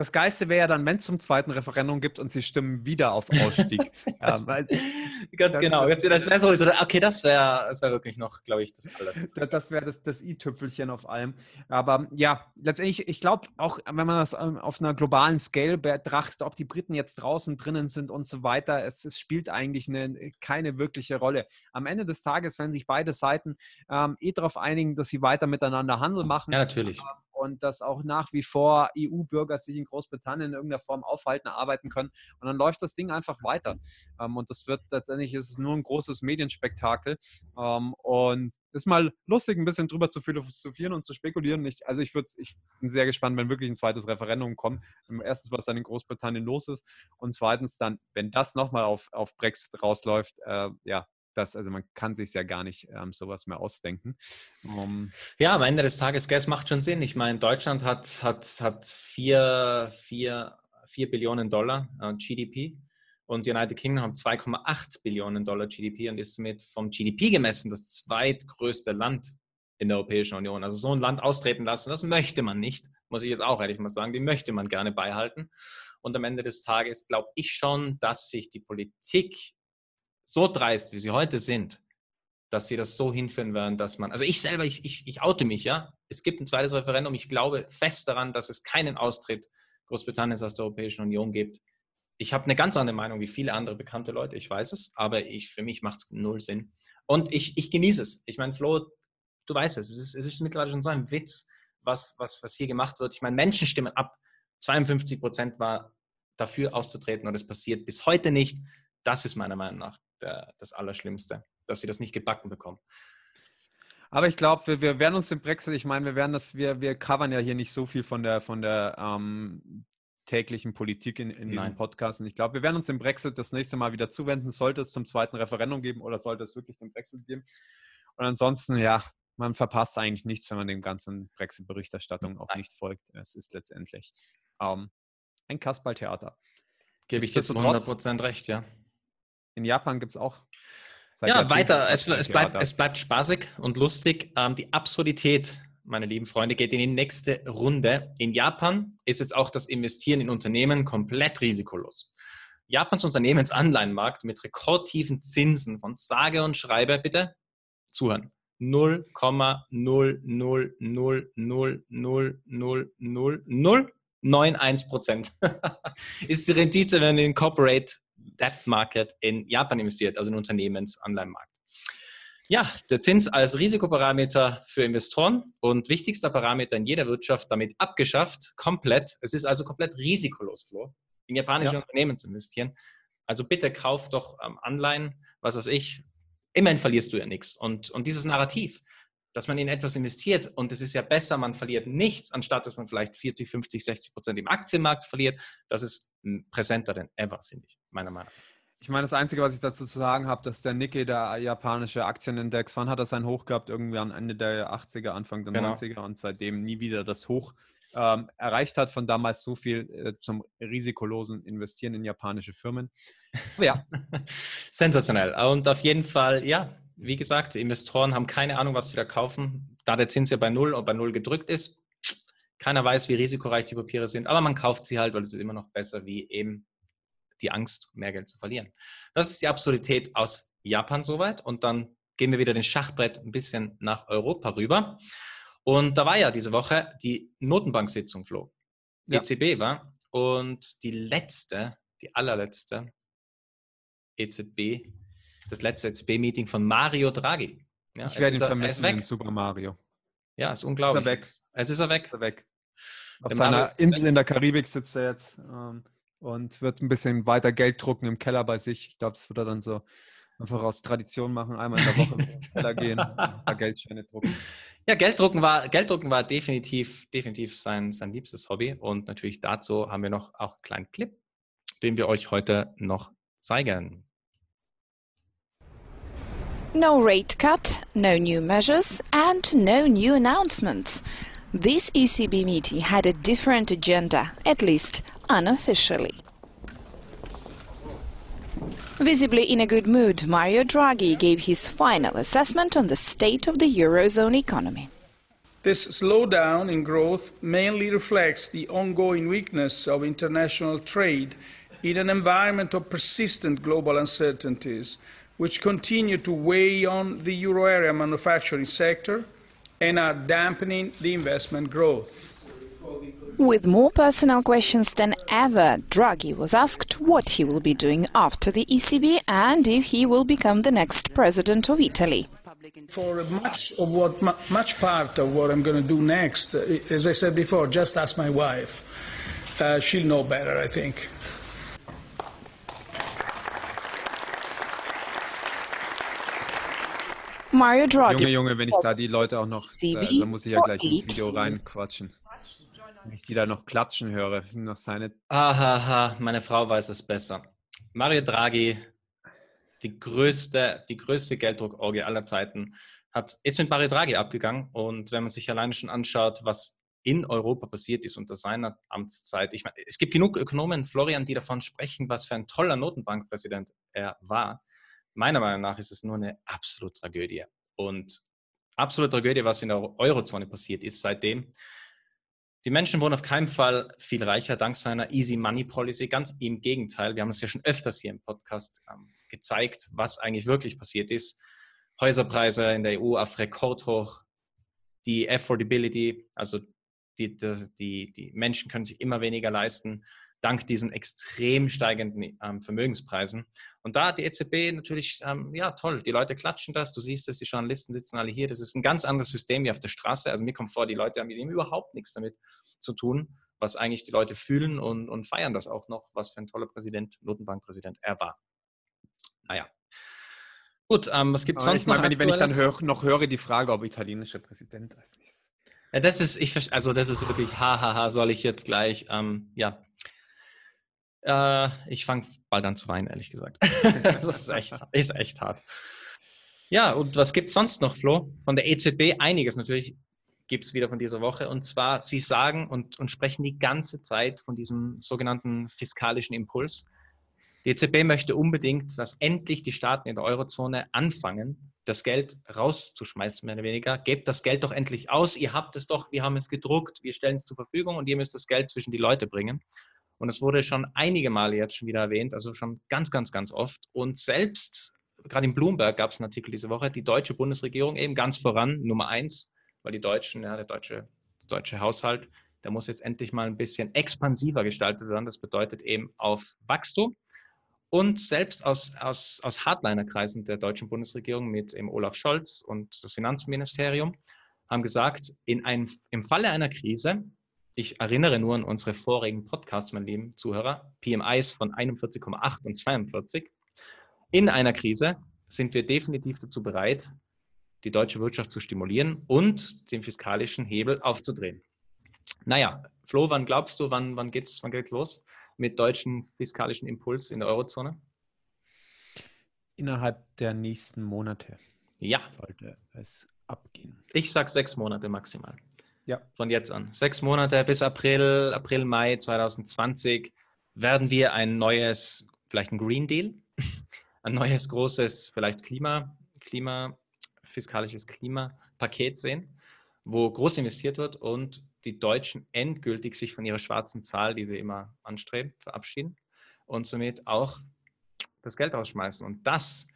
B: Das Geiste wäre ja dann, wenn es zum zweiten Referendum gibt und sie stimmen wieder auf Ausstieg. *laughs*
A: das, ja, *laughs* ganz das, genau. Das, das wäre so, okay, das wäre das wär wirklich noch, glaube ich, das alle. *laughs*
B: Das, wäre das, das i-Tüpfelchen auf allem. Aber ja, letztendlich, ich glaube auch, wenn man das ähm, auf einer globalen Scale betrachtet, ob die Briten jetzt draußen drinnen sind und so weiter, es, es spielt eigentlich eine, keine wirkliche Rolle. Am Ende des Tages, wenn sich beide Seiten ähm, eh darauf einigen, dass sie weiter miteinander Handel machen.
A: Ja, natürlich. Ähm,
B: und dass auch nach wie vor EU-Bürger sich in Großbritannien in irgendeiner Form aufhalten, arbeiten können. Und dann läuft das Ding einfach weiter. Ähm, und das wird letztendlich ist es nur ein großes Medienspektakel. Ähm, und ist mal lustig, ein bisschen drüber zu philosophieren und zu spekulieren. Ich, also ich, ich bin sehr gespannt, wenn wirklich ein zweites Referendum kommt. Erstens, was dann in Großbritannien los ist. Und zweitens dann, wenn das nochmal auf, auf Brexit rausläuft, äh, ja, das, also man kann sich ja gar nicht ähm, sowas mehr ausdenken.
A: Um, ja, am Ende des Tages, Gas macht schon Sinn. Ich meine, Deutschland hat, hat, hat vier, vier, vier Billionen Dollar äh, GDP und die United Kingdom haben 2,8 Billionen Dollar GDP und ist mit vom GDP gemessen das zweitgrößte Land in der Europäischen Union. Also so ein Land austreten lassen, das möchte man nicht, muss ich jetzt auch ehrlich mal sagen, die möchte man gerne beibehalten. Und am Ende des Tages glaube ich schon, dass sich die Politik so dreist, wie sie heute sind, dass sie das so hinführen werden, dass man, also ich selber, ich, ich, ich oute mich, ja. Es gibt ein zweites Referendum. Ich glaube fest daran, dass es keinen Austritt Großbritanniens aus der Europäischen Union gibt. Ich habe eine ganz andere Meinung wie viele andere bekannte Leute, ich weiß es, aber ich, für mich macht es null Sinn. Und ich, ich genieße es. Ich meine, Flo, du weißt es, es ist, es ist mittlerweile schon so ein Witz, was, was, was hier gemacht wird. Ich meine, Menschen stimmen ab. 52 Prozent war dafür auszutreten und es passiert bis heute nicht. Das ist meiner Meinung nach der, das Allerschlimmste, dass sie das nicht gebacken bekommen.
B: Aber ich glaube, wir, wir werden uns im Brexit, ich meine, wir werden das, wir, wir covern ja hier nicht so viel von der, von der ähm, täglichen Politik in, in diesem Podcast. Und ich glaube, wir werden uns im Brexit das nächste Mal wieder zuwenden, sollte es zum zweiten Referendum geben oder sollte es wirklich den Brexit geben. Und ansonsten, ja, man verpasst eigentlich nichts, wenn man dem ganzen Brexit-Berichterstattung auch Nein. nicht folgt. Es ist letztendlich ähm, ein Kasperltheater.
A: Gebe ich dir zu 100% recht, ja.
B: In Japan gibt es auch.
A: Ja, weiter. Es, es, bleibt, es bleibt spaßig und lustig. Ähm, die Absurdität, meine lieben Freunde, geht in die nächste Runde. In Japan ist jetzt auch das Investieren in Unternehmen komplett risikolos. Japans Unternehmensanleihenmarkt mit rekordtiefen Zinsen von sage und schreibe, bitte zuhören. 0,000000091 Prozent ist die Rendite, wenn du in Corporate Debt Market in Japan investiert, also in Unternehmensanleihenmarkt. Ja, der Zins als Risikoparameter für Investoren und wichtigster Parameter in jeder Wirtschaft damit abgeschafft, komplett. Es ist also komplett risikolos, Flo, in japanische ja. Unternehmen zu investieren. Also bitte kauf doch ähm, Anleihen, was weiß ich. Immerhin verlierst du ja nichts. Und, und dieses Narrativ, dass man in etwas investiert und es ist ja besser, man verliert nichts, anstatt dass man vielleicht 40, 50, 60 Prozent im Aktienmarkt verliert, das ist präsenter denn ever, finde ich, meiner Meinung nach.
B: Ich meine, das Einzige, was ich dazu zu sagen habe, dass der Nikkei, der japanische Aktienindex, wann hat er sein Hoch gehabt? Irgendwie am Ende der 80er, Anfang der genau. 90er und seitdem nie wieder das Hoch ähm, erreicht hat. Von damals so viel äh, zum risikolosen Investieren in japanische Firmen.
A: ja, *laughs* sensationell. Und auf jeden Fall, ja, wie gesagt, Investoren haben keine Ahnung, was sie da kaufen. Da der Zins ja bei Null und bei Null gedrückt ist, keiner weiß, wie risikoreich die Papiere sind, aber man kauft sie halt, weil es ist immer noch besser wie eben die Angst, mehr Geld zu verlieren. Das ist die Absurdität aus Japan soweit. Und dann gehen wir wieder den Schachbrett ein bisschen nach Europa rüber. Und da war ja diese Woche die Notenbank-Sitzung, Flo. Ja. EZB war. Und die letzte, die allerletzte EZB, das letzte EZB-Meeting von Mario Draghi.
B: Ja, ich werde ihn vermissen in Super Mario.
A: Ja, ist unglaublich.
B: Ist er weg.
A: Jetzt ist er weg. Ist
B: er weg. Auf seiner Insel in der Karibik sitzt er jetzt. Ähm, und wird ein bisschen weiter Geld drucken im Keller bei sich. Ich glaube, das wird er dann so einfach aus Tradition machen, einmal in der Woche in den *laughs* Keller gehen, ein paar Geldscheine drucken.
A: Ja, Gelddrucken war, Gelddrucken war definitiv, definitiv sein, sein liebstes Hobby. Und natürlich dazu haben wir noch auch einen kleinen Clip, den wir euch heute noch zeigen.
M: No rate cut, no new measures and no new announcements. This ECB meeting had a different agenda, at least unofficially. Visibly in a good mood, Mario Draghi gave his final assessment on the state of the Eurozone economy.
N: This slowdown in growth mainly reflects the ongoing weakness of international trade in an environment of persistent global uncertainties, which continue to weigh on the euro area manufacturing sector and are dampening the investment growth.
M: With more personal questions than ever, Draghi was asked what he will be doing after the ECB and if he will become the next president of Italy.
N: For much of what, much part of what I'm going to do next, uh, as I said before, just ask my wife. Uh, she'll know better, I think.
M: Mario Draghi.
B: Junge, Junge, wenn ich da die Leute auch noch, äh, dann muss ich ja gleich ins Video reinquatschen. Wenn ich die da noch klatschen höre, noch seine.
A: Ahaha, meine Frau weiß es besser. Mario Draghi, die größte, die größte Gelddruckorgie aller Zeiten, hat, ist mit Mario Draghi abgegangen. Und wenn man sich alleine schon anschaut, was in Europa passiert ist unter seiner Amtszeit. Ich meine, es gibt genug Ökonomen, Florian, die davon sprechen, was für ein toller Notenbankpräsident er war. Meiner Meinung nach ist es nur eine absolute Tragödie. Und absolute Tragödie, was in der Eurozone passiert ist seitdem. Die Menschen wurden auf keinen Fall viel reicher dank seiner Easy Money Policy. Ganz im Gegenteil. Wir haben es ja schon öfters hier im Podcast ähm, gezeigt, was eigentlich wirklich passiert ist. Häuserpreise in der EU auf Rekordhoch. Die Affordability, also die, die, die Menschen können sich immer weniger leisten dank diesen extrem steigenden ähm, Vermögenspreisen. Und da hat die EZB natürlich, ähm, ja toll, die Leute klatschen das, du siehst es, die Journalisten sitzen alle hier, das ist ein ganz anderes System wie auf der Straße. Also mir kommt vor, die Leute haben mit ihm überhaupt nichts damit zu tun, was eigentlich die Leute fühlen und, und feiern das auch noch, was für ein toller Präsident, Notenbankpräsident er war. Naja. Gut, ähm, was gibt es sonst
B: ich meine, noch? Wenn ich dann hör, noch höre die Frage, ob italienischer Präsident ist.
A: Ja, das ist, ich, also das ist wirklich, hahaha, soll ich jetzt gleich, ähm, ja, äh, ich fange bald an zu weinen, ehrlich gesagt. *laughs* das ist echt, ist echt hart. Ja, und was gibt es sonst noch, Flo? Von der EZB einiges natürlich gibt es wieder von dieser Woche. Und zwar, Sie sagen und, und sprechen die ganze Zeit von diesem sogenannten fiskalischen Impuls. Die EZB möchte unbedingt, dass endlich die Staaten in der Eurozone anfangen, das Geld rauszuschmeißen, mehr oder weniger. Gebt das Geld doch endlich aus. Ihr habt es doch, wir haben es gedruckt, wir stellen es zur Verfügung und ihr müsst das Geld zwischen die Leute bringen. Und es wurde schon einige Male jetzt schon wieder erwähnt, also schon ganz, ganz, ganz oft. Und selbst, gerade in Bloomberg gab es einen Artikel diese Woche, die deutsche Bundesregierung eben ganz voran, Nummer eins, weil die Deutschen, ja, der deutsche, der deutsche Haushalt, der muss jetzt endlich mal ein bisschen expansiver gestaltet werden. Das bedeutet eben auf Wachstum Und selbst aus, aus, aus Hardliner-Kreisen der deutschen Bundesregierung mit dem Olaf Scholz und das Finanzministerium haben gesagt, in ein, im Falle einer Krise, ich erinnere nur an unsere vorigen Podcasts, meine lieben Zuhörer, PMIs von 41,8 und 42, in einer Krise sind wir definitiv dazu bereit, die deutsche Wirtschaft zu stimulieren und den fiskalischen Hebel aufzudrehen. Naja, Flo, wann glaubst du, wann, wann, geht's, wann geht's los mit deutschen fiskalischen Impuls in der Eurozone?
B: Innerhalb der nächsten Monate.
A: Ja.
B: Sollte es abgehen.
A: Ich sage sechs Monate maximal.
B: Ja.
A: Von jetzt an. Sechs Monate bis April, April, Mai 2020 werden wir ein neues, vielleicht ein Green Deal, *laughs* ein neues großes, vielleicht Klima, Klima, fiskalisches Klimapaket sehen, wo groß investiert wird und die Deutschen endgültig sich von ihrer schwarzen Zahl, die sie immer anstreben, verabschieden und somit auch das Geld ausschmeißen. Und das,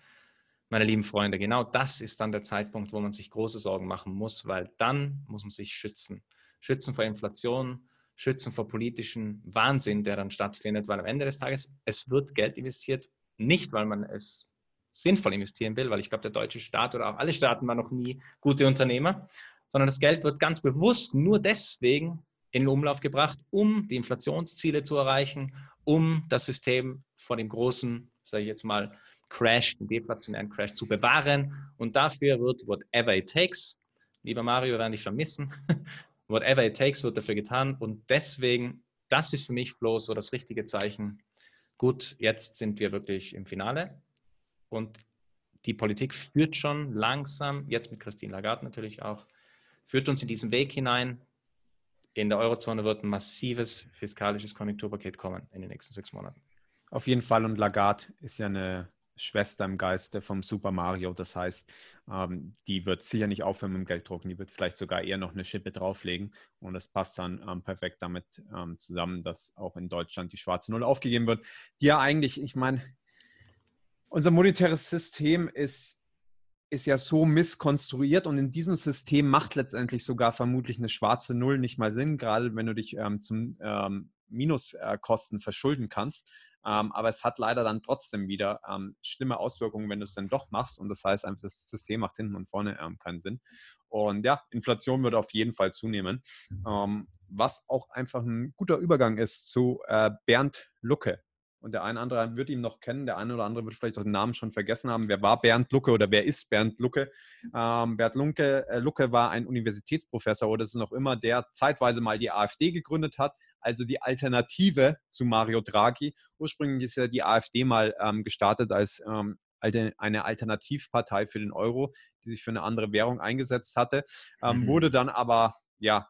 A: meine lieben Freunde, genau das ist dann der Zeitpunkt, wo man sich große Sorgen machen muss, weil dann muss man sich schützen. Schützen vor Inflation, schützen vor politischen Wahnsinn, der dann stattfindet, weil am Ende des Tages es wird Geld investiert, nicht weil man es sinnvoll investieren will, weil ich glaube, der deutsche Staat oder auch alle Staaten waren noch nie gute Unternehmer, sondern das Geld wird ganz bewusst nur deswegen in den Umlauf gebracht, um die Inflationsziele zu erreichen, um das System vor dem großen, sage ich jetzt mal, Crash, den deflationären Crash zu bewahren. Und dafür wird whatever it takes, lieber Mario, wir werden dich vermissen, *laughs* whatever it takes wird dafür getan. Und deswegen, das ist für mich, Flo, so das richtige Zeichen. Gut, jetzt sind wir wirklich im Finale. Und die Politik führt schon langsam, jetzt mit Christine Lagarde natürlich auch, führt uns in diesen Weg hinein. In der Eurozone wird ein massives fiskalisches Konjunkturpaket kommen in den nächsten sechs Monaten.
B: Auf jeden Fall. Und Lagarde ist ja eine Schwester im Geiste vom Super Mario. Das heißt, ähm, die wird sicher nicht aufhören mit dem Gelddrucken. Die wird vielleicht sogar eher noch eine Schippe drauflegen. Und das passt dann ähm, perfekt damit ähm, zusammen, dass auch in Deutschland die schwarze Null aufgegeben wird. Die ja eigentlich, ich meine, unser monetäres System ist ist ja so misskonstruiert und in diesem System macht letztendlich sogar vermutlich eine schwarze Null nicht mal Sinn, gerade wenn du dich ähm, zum ähm, Minuskosten verschulden kannst. Ähm, aber es hat leider dann trotzdem wieder ähm, schlimme Auswirkungen, wenn du es dann doch machst. Und das heißt einfach, das System macht hinten und vorne ähm, keinen Sinn. Und ja, Inflation wird auf jeden Fall zunehmen. Ähm, was auch einfach ein guter Übergang ist zu äh, Bernd Lucke und der eine oder andere wird ihn noch kennen, der eine oder andere wird vielleicht auch den Namen schon vergessen haben. Wer war Bernd Lucke oder wer ist Bernd Lucke? Ähm, Bernd Lucke, äh, Lucke war ein Universitätsprofessor oder ist noch immer, der zeitweise mal die AfD gegründet hat, also die Alternative zu Mario Draghi. Ursprünglich ist ja die AfD mal ähm, gestartet als ähm, eine Alternativpartei für den Euro, die sich für eine andere Währung eingesetzt hatte, ähm, mhm. wurde dann aber ja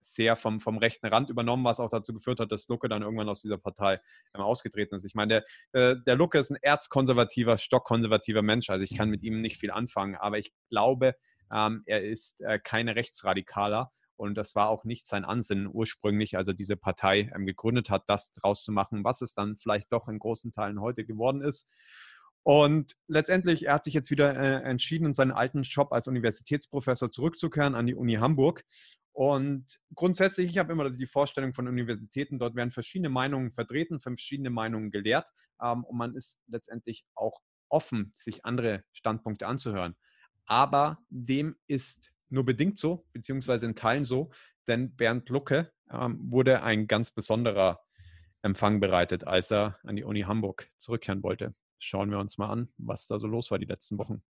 B: sehr vom, vom rechten Rand übernommen, was auch dazu geführt hat, dass Lucke dann irgendwann aus dieser Partei ähm, ausgetreten ist. Ich meine, der, äh, der Lucke ist ein erzkonservativer, stockkonservativer Mensch, also ich kann mit ihm nicht viel anfangen, aber ich glaube, ähm, er ist äh, keine Rechtsradikaler und das war auch nicht sein Ansinnen ursprünglich, also diese Partei ähm, gegründet hat, das draus zu machen, was es dann vielleicht doch in großen Teilen heute geworden ist. Und letztendlich, er hat sich jetzt wieder äh, entschieden, in seinen alten Job als Universitätsprofessor zurückzukehren an die Uni Hamburg. Und grundsätzlich, ich habe immer die Vorstellung von Universitäten, dort werden verschiedene Meinungen vertreten, verschiedene Meinungen gelehrt ähm, und man ist letztendlich auch offen, sich andere Standpunkte anzuhören. Aber dem ist nur bedingt so, beziehungsweise in Teilen so, denn Bernd Lucke ähm, wurde ein ganz besonderer Empfang bereitet, als er an die Uni Hamburg zurückkehren wollte schauen wir uns mal an, was da so los war die letzten Wochen.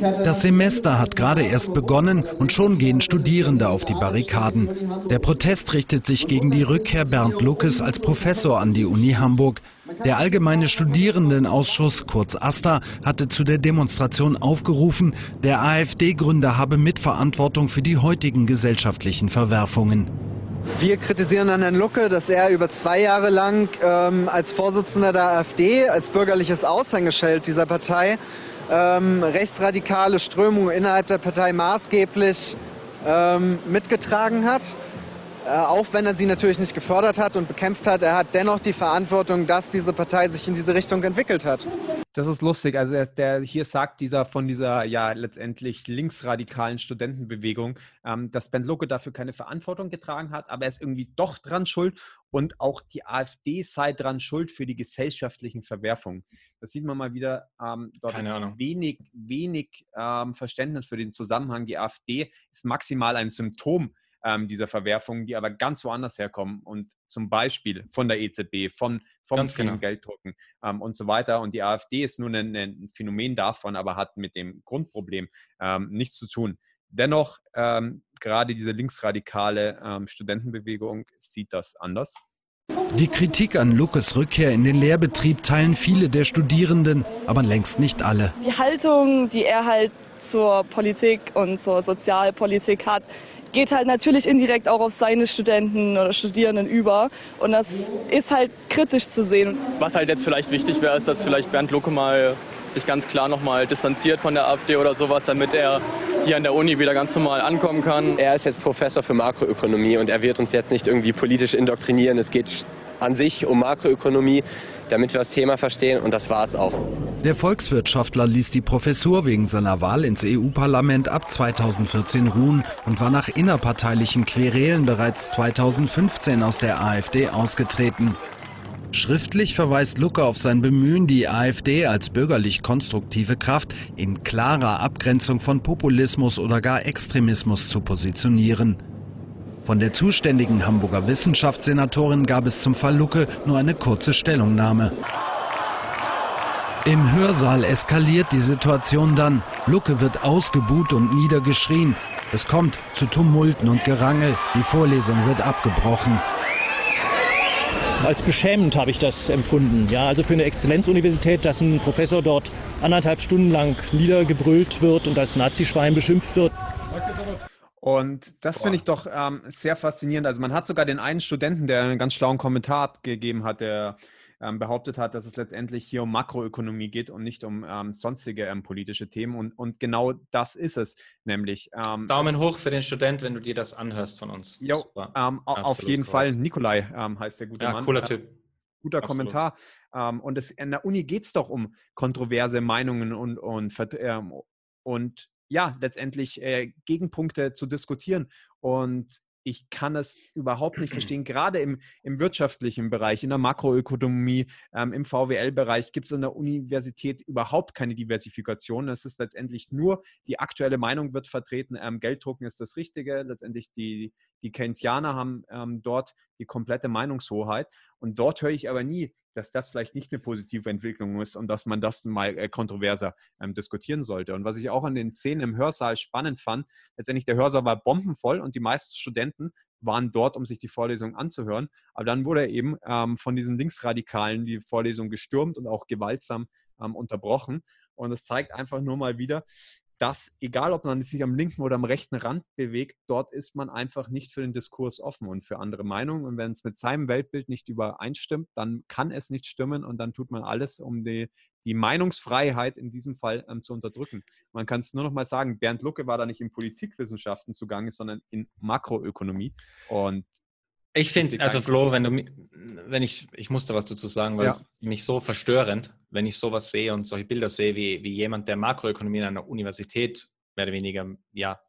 O: Das Semester hat gerade erst begonnen und schon gehen Studierende auf die Barrikaden. Der Protest richtet sich gegen die Rückkehr Bernd Luckes als Professor an die Uni Hamburg. Der Allgemeine Studierendenausschuss, kurz AStA, hatte zu der Demonstration aufgerufen, der AfD-Gründer habe Mitverantwortung für die heutigen gesellschaftlichen Verwerfungen.
P: Wir kritisieren an Herrn Lucke, dass er über zwei Jahre lang ähm, als Vorsitzender der AfD, als bürgerliches Aushängeschild dieser Partei, ähm, rechtsradikale Strömungen innerhalb der Partei maßgeblich ähm, mitgetragen hat. Äh, auch wenn er sie natürlich nicht gefördert hat und bekämpft hat, er hat dennoch die Verantwortung, dass diese Partei sich in diese Richtung entwickelt hat.
B: Das ist lustig. Also der hier sagt dieser von dieser ja letztendlich linksradikalen Studentenbewegung, ähm, dass Ben Lucke dafür keine Verantwortung getragen hat, aber er ist irgendwie doch dran schuld und auch die AfD sei dran schuld für die gesellschaftlichen Verwerfungen. Das sieht man mal wieder. Ähm, dort keine ist Ahnung. wenig, wenig ähm, Verständnis für den Zusammenhang. Die AfD ist maximal ein Symptom ähm, dieser Verwerfungen, die aber ganz woanders herkommen und zum Beispiel von der EZB, von, vom ganz genau. Gelddrucken ähm, und so weiter. Und die AfD ist nur ein, ein, Phänomen davon, aber hat mit dem Grundproblem ähm, nichts zu tun. Dennoch, ähm, gerade diese linksradikale ähm, Studentenbewegung sieht das anders.
O: Die Kritik an Lukas Rückkehr in den Lehrbetrieb teilen viele der Studierenden, aber längst nicht alle.
Q: Die Haltung, die er halt zur Politik und zur Sozialpolitik hat, geht halt natürlich indirekt auch auf seine Studenten oder Studierenden über. Und das ist halt kritisch zu sehen.
R: Was halt jetzt vielleicht wichtig wäre, ist, dass vielleicht Bernd Lucke mal sich ganz klar nochmal distanziert von der AfD oder sowas, damit er hier an der Uni wieder ganz normal ankommen kann.
S: Er ist jetzt Professor für Makroökonomie und er wird uns jetzt nicht irgendwie politisch indoktrinieren. Es geht an sich um Makroökonomie damit wir das Thema verstehen und das war es auch.
O: Der Volkswirtschaftler ließ die Professur wegen seiner Wahl ins EU-Parlament ab 2014 ruhen und war nach innerparteilichen Querelen bereits 2015 aus der AfD ausgetreten. Schriftlich verweist Lucke auf sein Bemühen, die AfD als bürgerlich konstruktive Kraft in klarer Abgrenzung von Populismus oder gar Extremismus zu positionieren. Von der zuständigen Hamburger Wissenschaftssenatorin gab es zum Fall Lucke nur eine kurze Stellungnahme. Im Hörsaal eskaliert die Situation dann. Lucke wird ausgebuht und niedergeschrien. Es kommt zu Tumulten und Gerangel. Die Vorlesung wird abgebrochen.
T: Als beschämend habe ich das empfunden. Ja, also für eine Exzellenzuniversität, dass ein Professor dort anderthalb Stunden lang niedergebrüllt wird und als Nazischwein beschimpft wird.
B: Und das finde ich doch ähm, sehr faszinierend. Also man hat sogar den einen Studenten, der einen ganz schlauen Kommentar abgegeben hat, der ähm, behauptet hat, dass es letztendlich hier um Makroökonomie geht und nicht um ähm, sonstige ähm, politische Themen. Und, und genau das ist es nämlich.
A: Ähm, Daumen hoch für den Student, wenn du dir das anhörst von uns.
B: Jo, ähm, auf jeden korrekt. Fall. Nikolai heißt der gute ja, Mann.
A: Cooler Typ.
B: Guter Absolut. Kommentar. und es, in der Uni geht es doch um kontroverse Meinungen und, und, und ja, letztendlich äh, Gegenpunkte zu diskutieren. Und ich kann es überhaupt nicht *clears throat* verstehen. Gerade im, im wirtschaftlichen Bereich, in der Makroökonomie, ähm, im VWL-Bereich gibt es in der Universität überhaupt keine Diversifikation. Es ist letztendlich nur die aktuelle Meinung wird vertreten. Ähm, Gelddrucken ist das Richtige. Letztendlich die, die Keynesianer haben ähm, dort die komplette Meinungshoheit. Und dort höre ich aber nie, dass das vielleicht nicht eine positive Entwicklung ist und dass man das mal äh, kontroverser ähm, diskutieren sollte. Und was ich auch an den Szenen im Hörsaal spannend fand, letztendlich der Hörsaal war bombenvoll und die meisten Studenten waren dort, um sich die Vorlesung anzuhören. Aber dann wurde eben ähm, von diesen Linksradikalen die Vorlesung gestürmt und auch gewaltsam ähm, unterbrochen. Und es zeigt einfach nur mal wieder, dass, egal ob man sich am linken oder am rechten Rand bewegt, dort ist man einfach nicht für den Diskurs offen und für andere Meinungen. Und wenn es mit seinem Weltbild nicht übereinstimmt, dann kann es nicht stimmen und dann tut man alles, um die, die Meinungsfreiheit in diesem Fall ähm, zu unterdrücken. Man kann es nur noch mal sagen, Bernd Lucke war da nicht in Politikwissenschaften zugange, sondern in Makroökonomie. Und
A: ich finde, also Flo, wenn du, wenn ich, ich musste was dazu sagen, weil ja. es mich so verstörend, wenn ich sowas sehe und solche Bilder sehe, wie, wie jemand, der Makroökonomie in einer Universität mehr oder weniger, ja,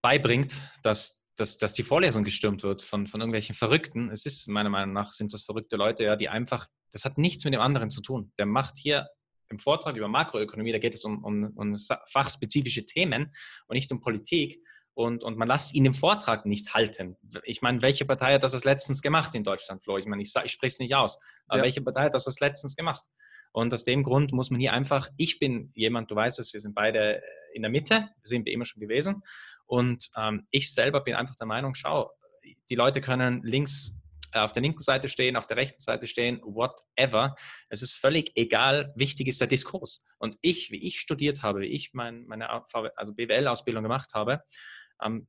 A: beibringt, dass, dass, dass die Vorlesung gestürmt wird von, von irgendwelchen Verrückten. Es ist, meiner Meinung nach, sind das verrückte Leute, ja, die einfach, das hat nichts mit dem anderen zu tun. Der macht hier im Vortrag über Makroökonomie, da geht es um, um, um fachspezifische Themen und nicht um Politik und, und man lässt ihn im Vortrag nicht halten. Ich meine, welche Partei hat das als letztens gemacht in Deutschland, Flo? Ich meine, ich, ich spreche es nicht aus, aber ja. welche Partei hat das als letztens gemacht? Und aus dem Grund muss man hier einfach, ich bin jemand, du weißt es, wir sind beide in der Mitte, sind wir immer schon gewesen. Und ähm, ich selber bin einfach der Meinung, schau, die Leute können links äh, auf der linken Seite stehen, auf der rechten Seite stehen, whatever. Es ist völlig egal. Wichtig ist der Diskurs. Und ich, wie ich studiert habe, wie ich mein, meine also BWL-Ausbildung gemacht habe,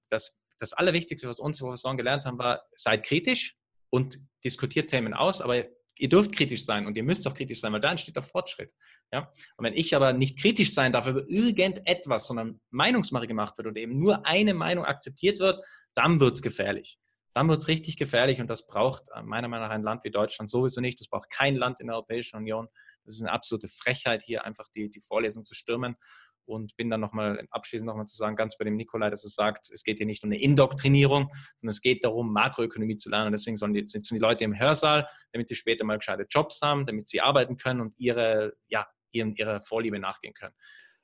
A: das, das Allerwichtigste, was unsere Professoren gelernt haben, war, seid kritisch und diskutiert Themen aus, aber ihr dürft kritisch sein und ihr müsst auch kritisch sein, weil da entsteht der Fortschritt. Ja? Und wenn ich aber nicht kritisch sein darf über irgendetwas, sondern Meinungsmache gemacht wird und eben nur eine Meinung akzeptiert wird, dann wird es gefährlich. Dann wird es richtig gefährlich und das braucht äh, meiner Meinung nach ein Land wie Deutschland sowieso nicht. Das braucht kein Land in der Europäischen Union. Das ist eine absolute Frechheit, hier einfach die, die Vorlesung zu stürmen und bin dann nochmal abschließend nochmal zu sagen, ganz bei dem Nikolai, dass er sagt, es geht hier nicht um eine Indoktrinierung, sondern es geht darum, Makroökonomie zu lernen. Und deswegen die, sitzen die Leute im Hörsaal, damit sie später mal gescheite Jobs haben, damit sie arbeiten können und ihre, ja, ihren, ihrer Vorliebe nachgehen können.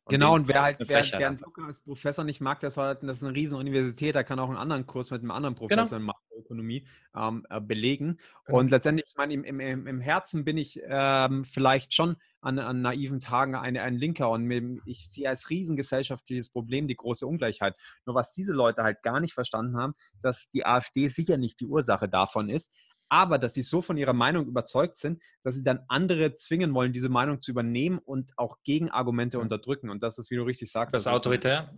B: Und genau, und wer halt, wer, wer einen Zucker als Professor nicht mag, das, halt, das ist eine riesen Universität, da kann auch einen anderen Kurs mit einem anderen genau. Professor genau. in Makroökonomie ähm, äh, belegen. Genau. Und letztendlich, ich meine, im, im, im Herzen bin ich ähm, vielleicht schon an, an naiven Tagen eine, ein Linker und ich sehe als riesengesellschaftliches Problem die große Ungleichheit. Nur was diese Leute halt gar nicht verstanden haben, dass die AfD sicher nicht die Ursache davon ist, aber dass sie so von ihrer Meinung überzeugt sind, dass sie dann andere zwingen wollen, diese Meinung zu übernehmen und auch Gegenargumente unterdrücken. Und das ist, wie du richtig sagst,
A: das, das ist autoritär.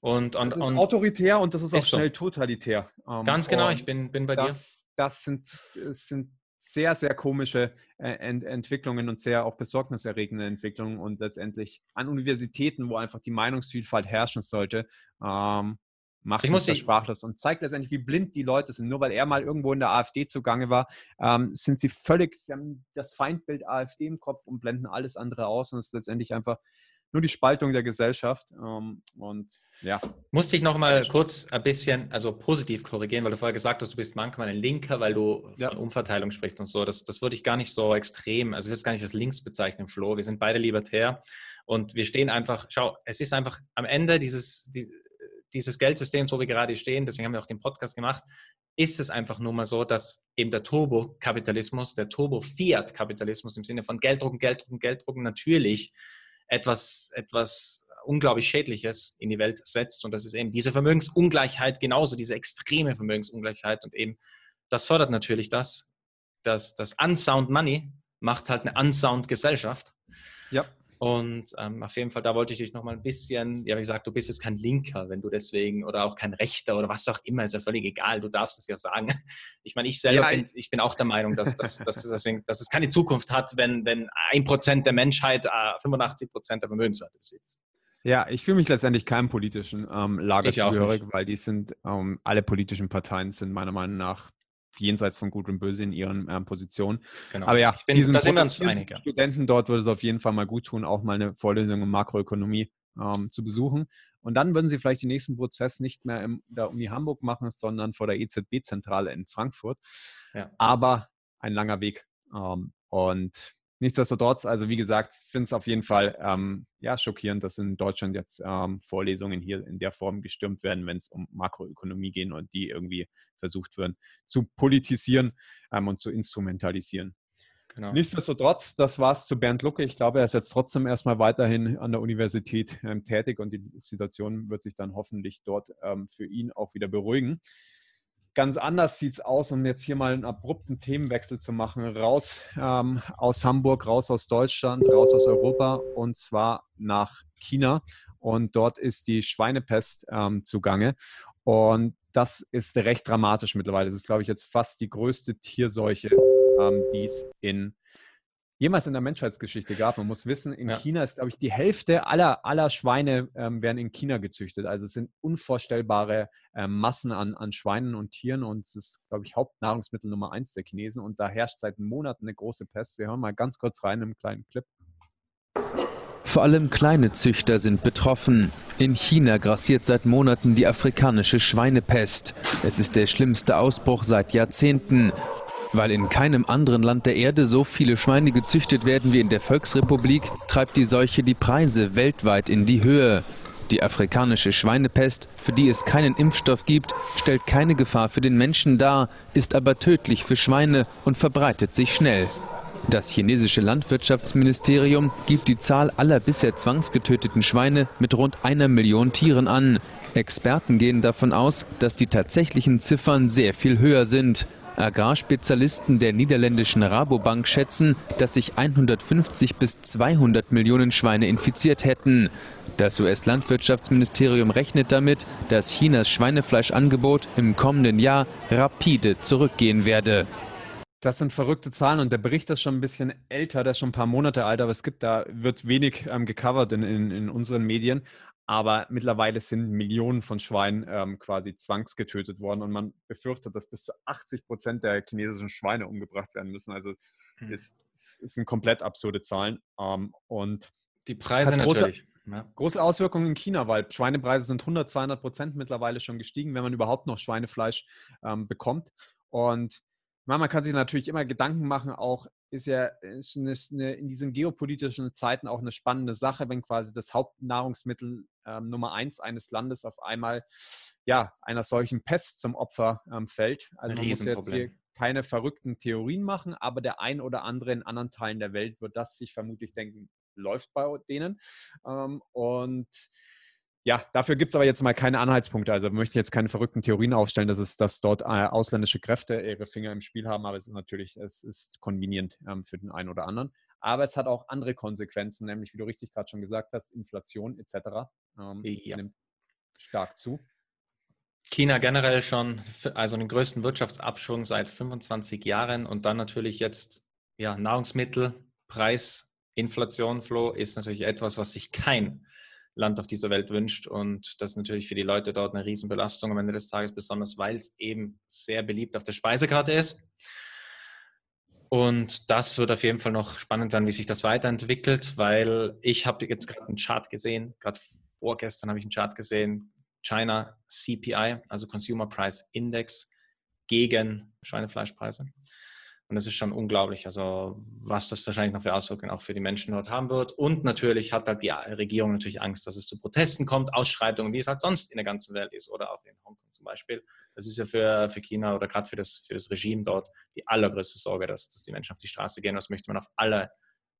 A: Und, und,
B: das ist und autoritär und das ist, ist auch schnell so. totalitär.
A: Ähm, Ganz genau, ich bin, bin bei
B: das,
A: dir.
B: Das sind, sind sehr, sehr komische äh, Ent Entwicklungen und sehr auch besorgniserregende Entwicklungen und letztendlich an Universitäten, wo einfach die Meinungsvielfalt herrschen sollte, ähm, macht ich muss das sprachlos und zeigt letztendlich, wie blind die Leute sind. Nur weil er mal irgendwo in der AfD zugange war, ähm, sind sie völlig, sie haben das Feindbild AfD im Kopf und blenden alles andere aus und es ist letztendlich einfach nur die Spaltung der Gesellschaft. Ähm, und ja.
A: Musste ich noch mal kurz ein bisschen, also positiv korrigieren, weil du vorher gesagt hast, du bist manchmal ein Linker, weil du ja. von Umverteilung sprichst und so. Das, das würde ich gar nicht so extrem, also ich würde es gar nicht als links bezeichnen, Flo. Wir sind beide libertär und wir stehen einfach, schau, es ist einfach am Ende dieses, dieses dieses Geldsystem, so wie gerade stehen, deswegen haben wir auch den Podcast gemacht, ist es einfach nur mal so, dass eben der Turbo-Kapitalismus, der Turbo-Fiat-Kapitalismus im Sinne von Gelddrucken, Gelddrucken, Gelddrucken natürlich etwas, etwas unglaublich Schädliches in die Welt setzt. Und das ist eben diese Vermögensungleichheit, genauso diese extreme Vermögensungleichheit. Und eben das fördert natürlich das, dass das Unsound Money macht halt eine Unsound Gesellschaft.
B: Ja.
A: Und ähm, auf jeden Fall, da wollte ich dich nochmal ein bisschen, ja, wie gesagt, du bist jetzt kein Linker, wenn du deswegen, oder auch kein Rechter oder was auch immer, ist ja völlig egal, du darfst es ja sagen. Ich meine, ich selber ja, bin, ich bin auch der Meinung, dass, dass, dass, es deswegen, dass es keine Zukunft hat, wenn, wenn ein Prozent der Menschheit äh, 85 Prozent der Vermögenswerte besitzt.
B: Ja, ich fühle mich letztendlich keinem politischen ähm, Lager zugehörig, weil die sind, ähm, alle politischen Parteien sind meiner Meinung nach jenseits von Gut und Böse in ihren ähm, Positionen. Genau. Aber ja,
A: bin, diesen einig,
B: Studenten dort würde es auf jeden Fall mal gut tun, auch mal eine Vorlesung in Makroökonomie ähm, zu besuchen. Und dann würden sie vielleicht den nächsten Prozess nicht mehr in der Uni Hamburg machen, sondern vor der EZB-Zentrale in Frankfurt. Ja. Aber ein langer Weg. Ähm, und Nichtsdestotrotz, also wie gesagt, ich finde es auf jeden Fall ähm, ja, schockierend, dass in Deutschland jetzt ähm, Vorlesungen hier in der Form gestürmt werden, wenn es um Makroökonomie geht und die irgendwie versucht werden zu politisieren ähm, und zu instrumentalisieren. Genau. Nichtsdestotrotz, das war es zu Bernd Lucke. Ich glaube, er ist jetzt trotzdem erstmal weiterhin an der Universität ähm, tätig und die Situation wird sich dann hoffentlich dort ähm, für ihn auch wieder beruhigen. Ganz anders sieht es aus, um jetzt hier mal einen abrupten Themenwechsel zu machen. Raus ähm, aus Hamburg, raus aus Deutschland, raus aus Europa und zwar nach China. Und dort ist die Schweinepest ähm, zugange. Und das ist recht dramatisch mittlerweile. Das ist, glaube ich, jetzt fast die größte Tierseuche, ähm, die es in jemals in der Menschheitsgeschichte gab. Man muss wissen, in ja. China ist, glaube ich, die Hälfte aller, aller Schweine ähm, werden in China gezüchtet. Also es sind unvorstellbare äh, Massen an, an Schweinen und Tieren und es ist, glaube ich, Hauptnahrungsmittel Nummer eins der Chinesen und da herrscht seit Monaten eine große Pest. Wir hören mal ganz kurz rein im kleinen Clip.
U: Vor allem kleine Züchter sind betroffen. In China grassiert seit Monaten die afrikanische Schweinepest. Es ist der schlimmste Ausbruch seit Jahrzehnten. Weil in keinem anderen Land der Erde so viele Schweine gezüchtet werden wie in der Volksrepublik, treibt die Seuche die Preise weltweit in die Höhe. Die afrikanische Schweinepest, für die es keinen Impfstoff gibt, stellt keine Gefahr für den Menschen dar, ist aber tödlich für Schweine und verbreitet sich schnell. Das chinesische Landwirtschaftsministerium gibt die Zahl aller bisher zwangsgetöteten Schweine mit rund einer Million Tieren an. Experten gehen davon aus, dass die tatsächlichen Ziffern sehr viel höher sind. Agrarspezialisten der niederländischen Rabobank schätzen, dass sich 150 bis 200 Millionen Schweine infiziert hätten. Das US-Landwirtschaftsministerium rechnet damit, dass Chinas Schweinefleischangebot im kommenden Jahr rapide zurückgehen werde.
B: Das sind verrückte Zahlen und der Bericht ist schon ein bisschen älter, der ist schon ein paar Monate alt, aber es gibt da, wird wenig ähm, gecovert in, in, in unseren Medien. Aber mittlerweile sind Millionen von Schweinen ähm, quasi zwangsgetötet worden und man befürchtet, dass bis zu 80 Prozent der chinesischen Schweine umgebracht werden müssen. Also mhm. es, es, sind komplett absurde Zahlen. Ähm, und
A: die Preise große, natürlich.
B: Ja. Große Auswirkungen in China, weil Schweinepreise sind 100, 200 Prozent mittlerweile schon gestiegen, wenn man überhaupt noch Schweinefleisch ähm, bekommt. Und man kann sich natürlich immer Gedanken machen, auch ist ja ist eine, eine, in diesen geopolitischen Zeiten auch eine spannende Sache, wenn quasi das Hauptnahrungsmittel ähm, Nummer eins eines Landes auf einmal ja einer solchen Pest zum Opfer ähm, fällt. Also man muss jetzt hier keine verrückten Theorien machen, aber der ein oder andere in anderen Teilen der Welt wird das sich vermutlich denken, läuft bei denen. Ähm, und ja, dafür gibt es aber jetzt mal keine Anhaltspunkte. Also möchte jetzt keine verrückten Theorien aufstellen, dass es, dass dort äh, ausländische Kräfte ihre Finger im Spiel haben, aber es ist natürlich, es ist konvenient ähm, für den einen oder anderen. Aber es hat auch andere Konsequenzen, nämlich wie du richtig gerade schon gesagt hast, Inflation etc. Ähm, ja. nimmt stark zu.
A: China generell schon, also den größten Wirtschaftsabschwung seit 25 Jahren und dann natürlich jetzt ja, Nahrungsmittelpreis, Inflation, Flo, ist natürlich etwas, was sich kein Land auf dieser Welt wünscht. Und das ist natürlich für die Leute dort eine Riesenbelastung am Ende des Tages, besonders weil es eben sehr beliebt auf der Speisekarte ist. Und das wird auf jeden Fall noch spannend werden, wie sich das weiterentwickelt, weil ich habe jetzt gerade einen Chart gesehen, gerade vorgestern habe ich einen Chart gesehen, China CPI, also Consumer Price Index, gegen Schweinefleischpreise. Und das ist schon unglaublich, also was das wahrscheinlich noch für Auswirkungen auch für die Menschen dort haben wird. Und natürlich hat halt die Regierung natürlich Angst, dass es zu Protesten kommt, Ausschreitungen, wie es halt sonst in der ganzen Welt ist oder auch in Hongkong zum Beispiel. Das ist ja für, für China oder gerade für das, für das Regime dort die allergrößte Sorge, dass, dass die Menschen auf die Straße gehen. Das möchte man auf alle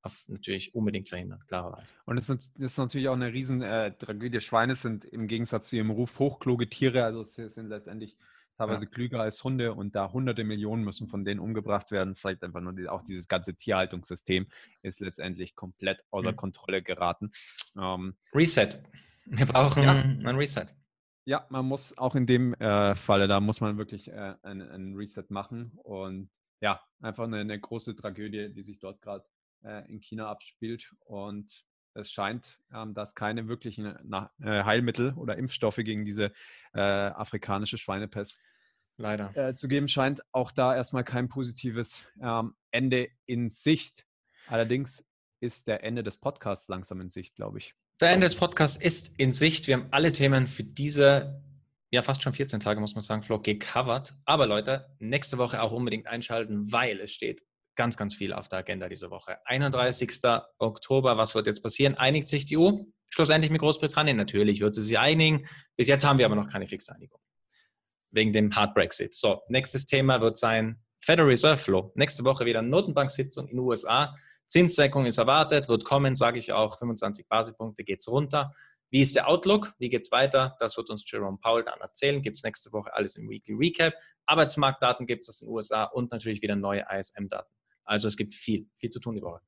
A: auf natürlich unbedingt verhindern, klarerweise.
B: Und es ist, natürlich auch eine riesen äh. Schweine sind im Gegensatz zu ihrem Ruf hochkluge Tiere, also es sind letztendlich teilweise ja. klüger als Hunde und da hunderte Millionen müssen von denen umgebracht werden. Das zeigt einfach nur, auch dieses ganze Tierhaltungssystem ist letztendlich komplett außer mhm. Kontrolle geraten.
A: Ähm, Reset. Wir brauchen ja. ein Reset.
B: Ja, man muss auch in dem äh, Falle, da muss man wirklich äh, ein, Reset machen und ja, einfach eine, eine große Tragödie, die sich dort gerade äh, in China abspielt und es scheint, ähm, dass keine wirklichen äh, Heilmittel oder Impfstoffe gegen diese äh, afrikanische Schweinepest leider äh, zu geben scheint. Auch da erstmal kein positives ähm, Ende in Sicht. Allerdings ist der Ende des Podcasts langsam in Sicht, glaube ich.
A: Der Ende des Podcasts ist in Sicht. Wir haben alle Themen für diese, ja fast schon 14 Tage, muss man sagen, Flo, gecovert. Aber Leute, nächste Woche auch unbedingt einschalten, weil es steht ganz, ganz viel auf der Agenda diese Woche. 31. Oktober, was wird jetzt passieren? Einigt sich die EU schlussendlich mit Großbritannien? Natürlich wird sie sich einigen. Bis jetzt haben wir aber noch keine fixe Einigung. Wegen dem Hard Brexit. So, nächstes Thema wird sein Federal Reserve Flow. Nächste Woche wieder Notenbank-Sitzung in den USA. Zinssenkung ist erwartet, wird kommen, sage ich auch. 25 Basispunkte geht es runter. Wie ist der Outlook? Wie geht es weiter? Das wird uns Jerome Powell dann erzählen. Gibt es nächste Woche alles im Weekly Recap. Arbeitsmarktdaten gibt es aus den USA und natürlich wieder neue ISM-Daten. Also es gibt viel, viel zu tun die Woche.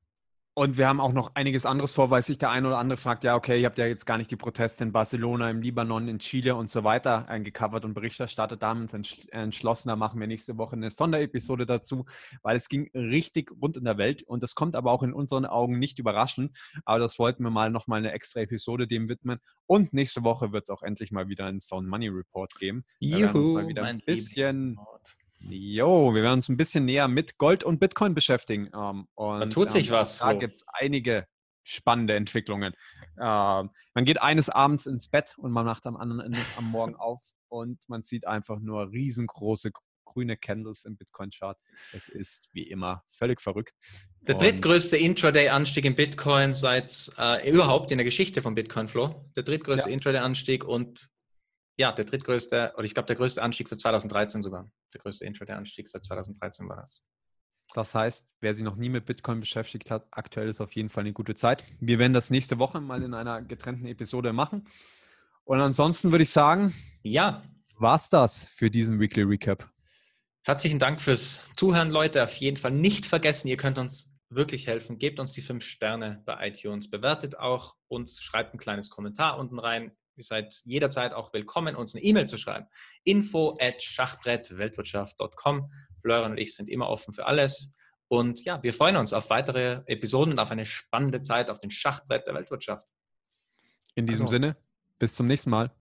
B: Und wir haben auch noch einiges anderes vor, weil sich der eine oder andere fragt, ja, okay, ihr habt ja jetzt gar nicht die Proteste in Barcelona, im Libanon, in Chile und so weiter eingecovert und Bericht erstattet. Da haben uns entschlossen, da machen wir nächste Woche eine Sonderepisode dazu, weil es ging richtig rund in der Welt und das kommt aber auch in unseren Augen nicht überraschend. Aber das wollten wir mal nochmal eine extra Episode dem widmen. Und nächste Woche wird es auch endlich mal wieder einen Sound Money Report geben.
A: Juhu, da werden
B: uns mal wieder ein bisschen Jo, wir werden uns ein bisschen näher mit Gold und Bitcoin beschäftigen.
A: Ähm, und, da tut sich
B: ähm,
A: was.
B: Da gibt es einige spannende Entwicklungen. Ähm, man geht eines Abends ins Bett und man macht am anderen Ende am Morgen auf und man sieht einfach nur riesengroße grüne Candles im Bitcoin-Chart. Es ist wie immer völlig verrückt.
A: Der drittgrößte Intraday-Anstieg in Bitcoin seit äh, überhaupt in der Geschichte von Bitcoin Flow. Der drittgrößte ja. Intraday-Anstieg und ja, der drittgrößte, oder ich glaube, der größte Anstieg seit 2013 sogar. Der größte Intraday-Anstieg seit 2013 war das.
B: Das heißt, wer sich noch nie mit Bitcoin beschäftigt hat, aktuell ist auf jeden Fall eine gute Zeit. Wir werden das nächste Woche mal in einer getrennten Episode machen. Und ansonsten würde ich sagen,
A: ja,
B: war's das für diesen Weekly Recap.
A: Herzlichen Dank fürs Zuhören, Leute. Auf jeden Fall nicht vergessen, ihr könnt uns wirklich helfen. Gebt uns die fünf Sterne bei iTunes, bewertet auch uns, schreibt ein kleines Kommentar unten rein. Ihr seid jederzeit auch willkommen, uns eine E-Mail zu schreiben. Info at schachbrettweltwirtschaft.com. Florian und ich sind immer offen für alles. Und ja, wir freuen uns auf weitere Episoden und auf eine spannende Zeit auf dem Schachbrett der Weltwirtschaft.
B: In diesem also, Sinne, Bis zum nächsten Mal.